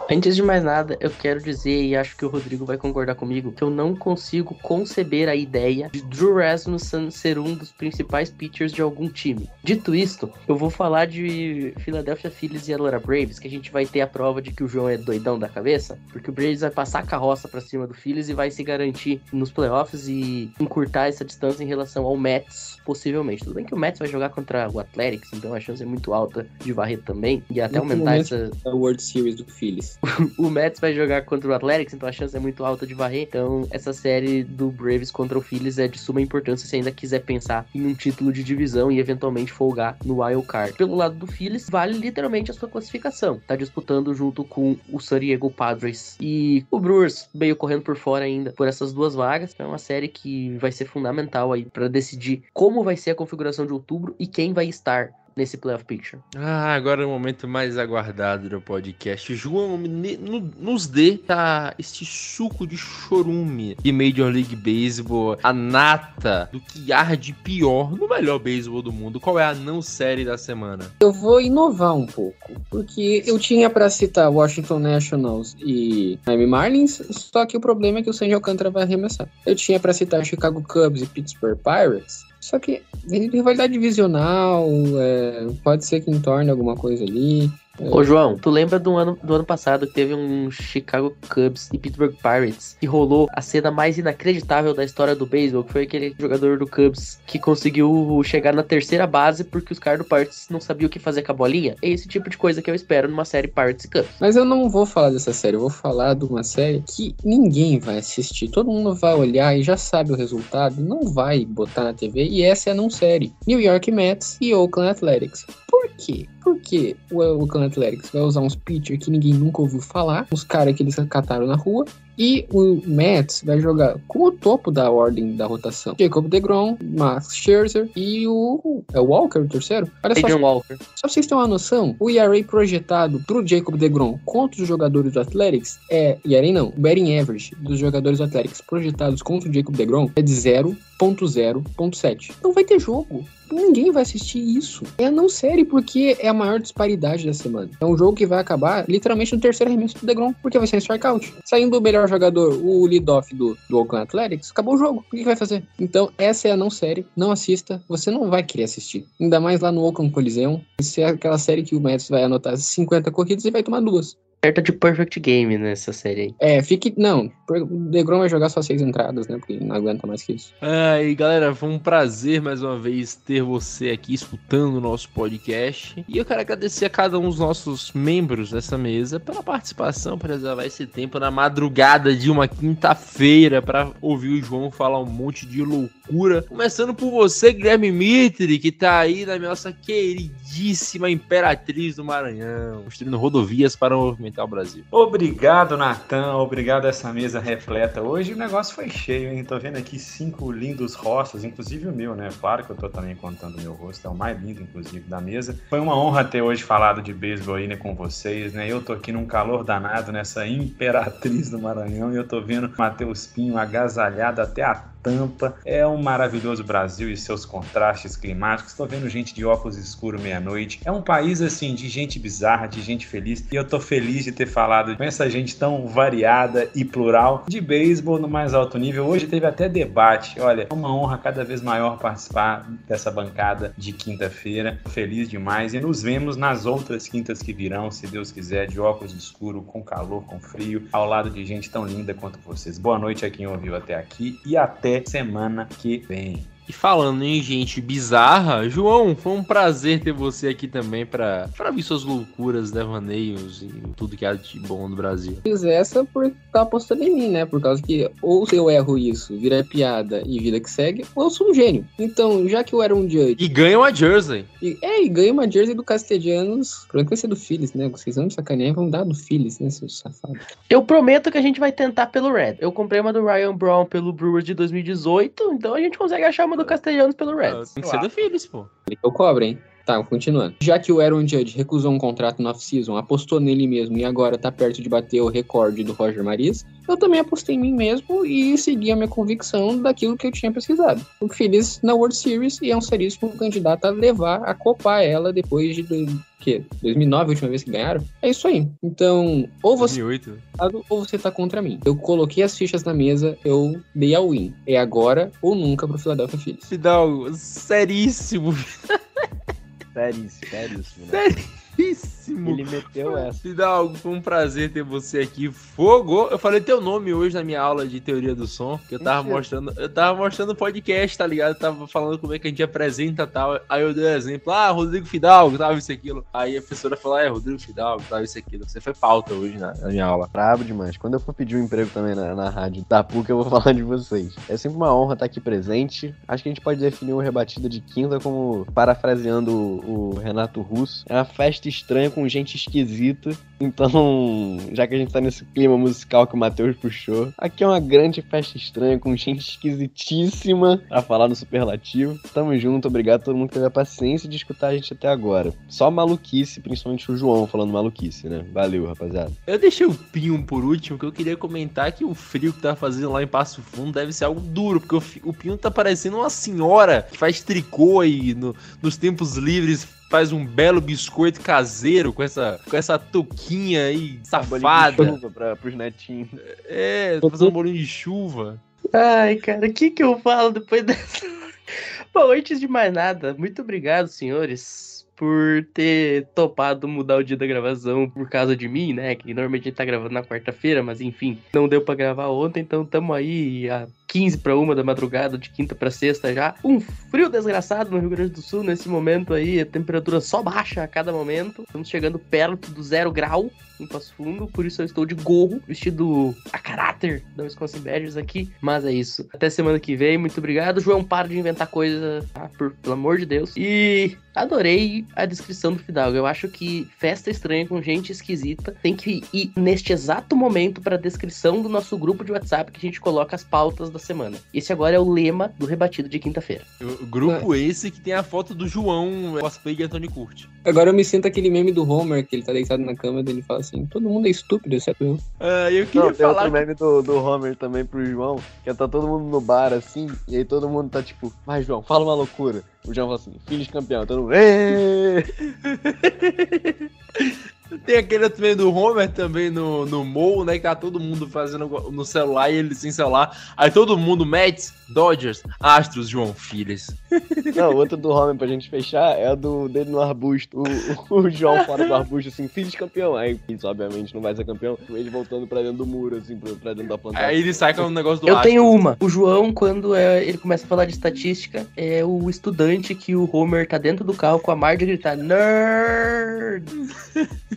Antes de mais nada, eu quero dizer, e acho que o Rodrigo vai concordar comigo, que eu não consigo conceber a ideia de Drew Rasmussen ser um dos principais pitchers de algum time. Dito isto, eu vou falar de Philadelphia Phillies e Atlanta Braves, que a gente vai ter a prova de que o João é doidão da cabeça, porque o Braves vai passar a carroça pra cima do Phillies e vai se garantir nos playoffs e encurtar essa distância em relação ao Mets, possivelmente. Tudo bem que o Mets vai jogar contra o Athletics, então a chance é muito alta de varrer também, e até aumentar essa, A World Series do Phillies. o Mets vai jogar contra o Athletics, então a chance é muito alta de varrer. Então, essa série do Braves contra o Phillies é de suma importância se ainda quiser pensar em um título de divisão e eventualmente folgar no wild card. Pelo lado do Phillies, vale literalmente a sua classificação. Tá disputando junto com o San Diego Padres e o Brewers meio correndo por fora ainda por essas duas vagas. É uma série que vai ser fundamental aí para decidir como vai ser a configuração de outubro e quem vai estar nesse playoff picture. Ah, agora é o momento mais aguardado do podcast. João, nos dê tá, este suco de chorume de Major League Baseball, a nata do que há de pior no melhor beisebol do mundo. Qual é a não série da semana? Eu vou inovar um pouco, porque eu tinha pra citar Washington Nationals e Miami Marlins, só que o problema é que o Sandy Alcântara vai arremessar. Eu tinha pra citar Chicago Cubs e Pittsburgh Pirates, só que rivalidade divisional, é, pode ser que entorne alguma coisa ali. Ô, João, tu lembra do ano, do ano passado que teve um Chicago Cubs e Pittsburgh Pirates que rolou a cena mais inacreditável da história do beisebol, que foi aquele jogador do Cubs que conseguiu chegar na terceira base porque os caras do Pirates não sabiam o que fazer com a bolinha? É esse tipo de coisa que eu espero numa série Pirates Cubs. Mas eu não vou falar dessa série, eu vou falar de uma série que ninguém vai assistir. Todo mundo vai olhar e já sabe o resultado, não vai botar na TV, e essa é a não série. New York Mets e Oakland Athletics. Por quê? Porque o Oakland Athletics vai usar uns pitchers que ninguém nunca ouviu falar, uns caras que eles cataram na rua, e o Mets vai jogar com o topo da ordem da rotação. Jacob DeGrom, Max Scherzer e o... É o Walker, o terceiro? Olha só, Adrian Walker. só pra vocês terem uma noção, o ERA projetado pro Jacob DeGrom contra os jogadores do Athletics é... ERA não, o batting average dos jogadores do Athletics projetados contra o Jacob DeGrom é de 0.0.7. Não vai ter jogo. Ninguém vai assistir isso. É não série porque é a maior disparidade da semana. É um jogo que vai acabar literalmente no terceiro arremesso do DeGrom, porque vai ser em strikeout. Saindo o melhor jogador, o lead-off do, do Oakland Athletics, acabou o jogo. O que, que vai fazer? Então, essa é a não série. Não assista. Você não vai querer assistir. Ainda mais lá no Oakland Coliseum. Isso é aquela série que o Mets vai anotar 50 corridas e vai tomar duas. Certa de Perfect Game nessa série aí. É, fique. Não, o DeGrom vai jogar só seis entradas, né? Porque não aguenta mais que isso. Ai, galera, foi um prazer mais uma vez ter você aqui escutando o nosso podcast. E eu quero agradecer a cada um dos nossos membros dessa mesa pela participação, por reservar esse tempo na madrugada de uma quinta-feira para ouvir o João falar um monte de loucura. Começando por você, Guilherme Mitre, que tá aí na nossa queridíssima Imperatriz do Maranhão, construindo rodovias para movimentar Brasil. Obrigado, Natan. Obrigado a essa mesa repleta. Hoje o negócio foi cheio, hein? Tô vendo aqui cinco lindos rostos, inclusive o meu, né? Claro que eu tô também contando o meu rosto, é o mais lindo, inclusive, da mesa. Foi uma honra ter hoje falado de beisebol aí, né, com vocês, né? Eu tô aqui num calor danado nessa imperatriz do Maranhão e eu tô vendo Matheus Pinho agasalhado até a Tampa. É um maravilhoso Brasil e seus contrastes climáticos. Estou vendo gente de óculos escuros meia-noite. É um país assim de gente bizarra, de gente feliz. E eu tô feliz de ter falado com essa gente tão variada e plural de beisebol no mais alto nível. Hoje teve até debate. Olha, é uma honra cada vez maior participar dessa bancada de quinta-feira. Feliz demais e nos vemos nas outras quintas que virão, se Deus quiser, de óculos escuro, com calor, com frio, ao lado de gente tão linda quanto vocês. Boa noite a quem ouviu até aqui e até semana que vem. E falando em gente bizarra, João, foi um prazer ter você aqui também pra, pra ver suas loucuras, devaneios e tudo que há de bom no Brasil. Fiz essa por tá apostando em mim, né? Por causa que ou eu erro isso, vira piada e vida que segue, ou eu sou um gênio. Então, já que eu era um judge. E ganha uma jersey. E, é, e ganha uma jersey do Castellanos. Provavelmente vai ser do Phillies, né? Vocês vão me sacanear, vão dar do Phillies, né, seus safados? Eu prometo que a gente vai tentar pelo Red. Eu comprei uma do Ryan Brown pelo Brewers de 2018, então a gente consegue achar uma do Castellanos pelo Red. Tem que ser do Phillies, pô. Ele que eu cobro, hein? Tá, continuando. Já que o Aaron Judge recusou um contrato no off-season, apostou nele mesmo e agora tá perto de bater o recorde do Roger Maris, eu também apostei em mim mesmo e segui a minha convicção daquilo que eu tinha pesquisado. O Phillies na World Series e é um seríssimo candidato a levar, a copar ela depois de que 2009, a última vez que ganharam. É isso aí. Então, ou você 2008. lado ou você tá contra mim. Eu coloquei as fichas na mesa, eu dei a win. É agora ou nunca pro Philadelphia Phillies. Fidalgo, seríssimo. Seríssimo. Né? Seríssimo. Ele meteu essa. Fidalgo, foi um prazer ter você aqui. Fogo! Eu falei teu nome hoje na minha aula de teoria do som, que eu tava Mentira. mostrando, eu tava mostrando o podcast, tá ligado? Eu tava falando como é que a gente apresenta e tal. Aí eu dei um exemplo, ah, Rodrigo Fidalgo, tava isso e aquilo. Aí a professora falou, ah, é, Rodrigo Fidalgo, tava isso e aquilo. Você foi pauta hoje na, na minha aula. Brabo demais. Quando eu for pedir um emprego também na, na rádio da PUC, eu vou falar de vocês. É sempre uma honra estar aqui presente. Acho que a gente pode definir o Rebatida de Quinta como, parafraseando o, o Renato Russo, é uma festa estranha com gente esquisita. Então, já que a gente tá nesse clima musical que o Matheus puxou, aqui é uma grande festa estranha com gente esquisitíssima, pra falar no superlativo. Tamo junto, obrigado a todo mundo que teve a paciência de escutar a gente até agora. Só maluquice, principalmente o João falando maluquice, né? Valeu, rapaziada. Eu deixei o Pinho por último, que eu queria comentar que o frio que tá fazendo lá em Passo Fundo deve ser algo duro, porque o, o Pinho tá parecendo uma senhora que faz tricô aí no- nos tempos livres, faz um belo biscoito caseiro com essa, com essa touquinha aí safada. Chuva pra, pros netinhos. É, fazendo um bolinho de chuva. Ai, cara, o que que eu falo depois dessa? Bom, antes de mais nada, muito obrigado, senhores, por ter topado mudar o dia da gravação por causa de mim, né? Que normalmente a gente tá gravando na quarta-feira, mas enfim, não deu pra gravar ontem, então tamo aí a 15 para uma da madrugada, de quinta pra sexta já. Um frio desgraçado no Rio Grande do Sul nesse momento aí, a temperatura só baixa a cada momento. Estamos chegando perto do zero grau em Passo Fundo, por isso eu estou de gorro, vestido a caráter da Wisconsin Badgers aqui. Mas é isso. Até semana que vem, muito obrigado. João, para de inventar coisa, tá? Por, pelo amor de Deus. E adorei a descrição do Fidalgo. Eu acho que festa estranha com gente esquisita tem que ir neste exato momento para a descrição do nosso grupo de WhatsApp que a gente coloca as pautas da semana. Esse agora é o lema do rebatido de quinta-feira. O grupo esse que tem a foto do João, cosplay de Anthony Curti. Agora eu me sinto aquele meme do Homer, que ele tá deitado na cama e ele fala assim: todo mundo é estúpido, exceto eu. Ah, eu queria Não, tem falar outro meme do, do Homer também pro João, que tá todo mundo no bar assim, e aí todo mundo tá tipo, vai João, fala uma loucura. O João fala assim, filho de campeão, todo mundo. Tem aquele outro meme do Homer também no, no Mou, né? Que tá todo mundo fazendo no celular e ele sem celular. Aí todo mundo, Mets, Dodgers, Astros, João Filhos. Não, o outro do Homer pra gente fechar é o do dele no arbusto. O, o João fora do arbusto, assim, filho de campeão. Aí, isso obviamente não vai ser campeão. Ele voltando pra dentro do muro, assim, pra, dentro da plantação. Aí ele sai com o negócio do Eu Astros. tenho uma. O João, quando é, ele começa a falar de estatística, é o estudante que o Homer tá dentro do carro com a Marge gritar Nerd!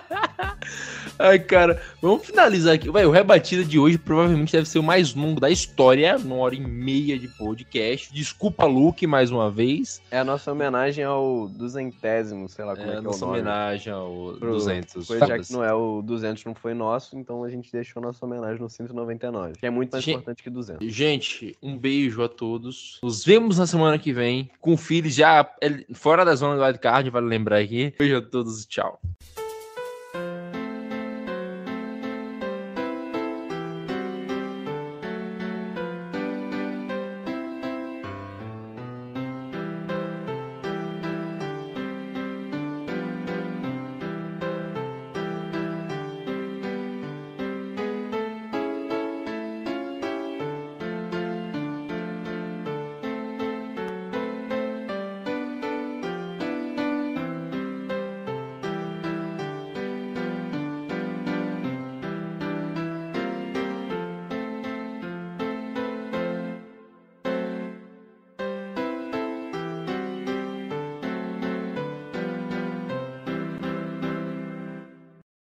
Ai, cara, vamos finalizar aqui. Vai, o rebatida de hoje provavelmente deve ser o mais longo da história, uma hora e meia de podcast. Desculpa, Luke, mais uma vez. É a nossa homenagem ao duzentésimo, sei lá como é, É, que é o nossa nome. homenagem ao Pro- 200. Foi já que não é o 200 não foi nosso, então a gente deixou nossa homenagem no 199, que é muito mais Gente- importante que 200. Gente, um beijo a todos. Nos vemos na semana que vem com o Phillies já é, fora da zona do wildcard, vale lembrar aqui. Beijo a todos e tchau.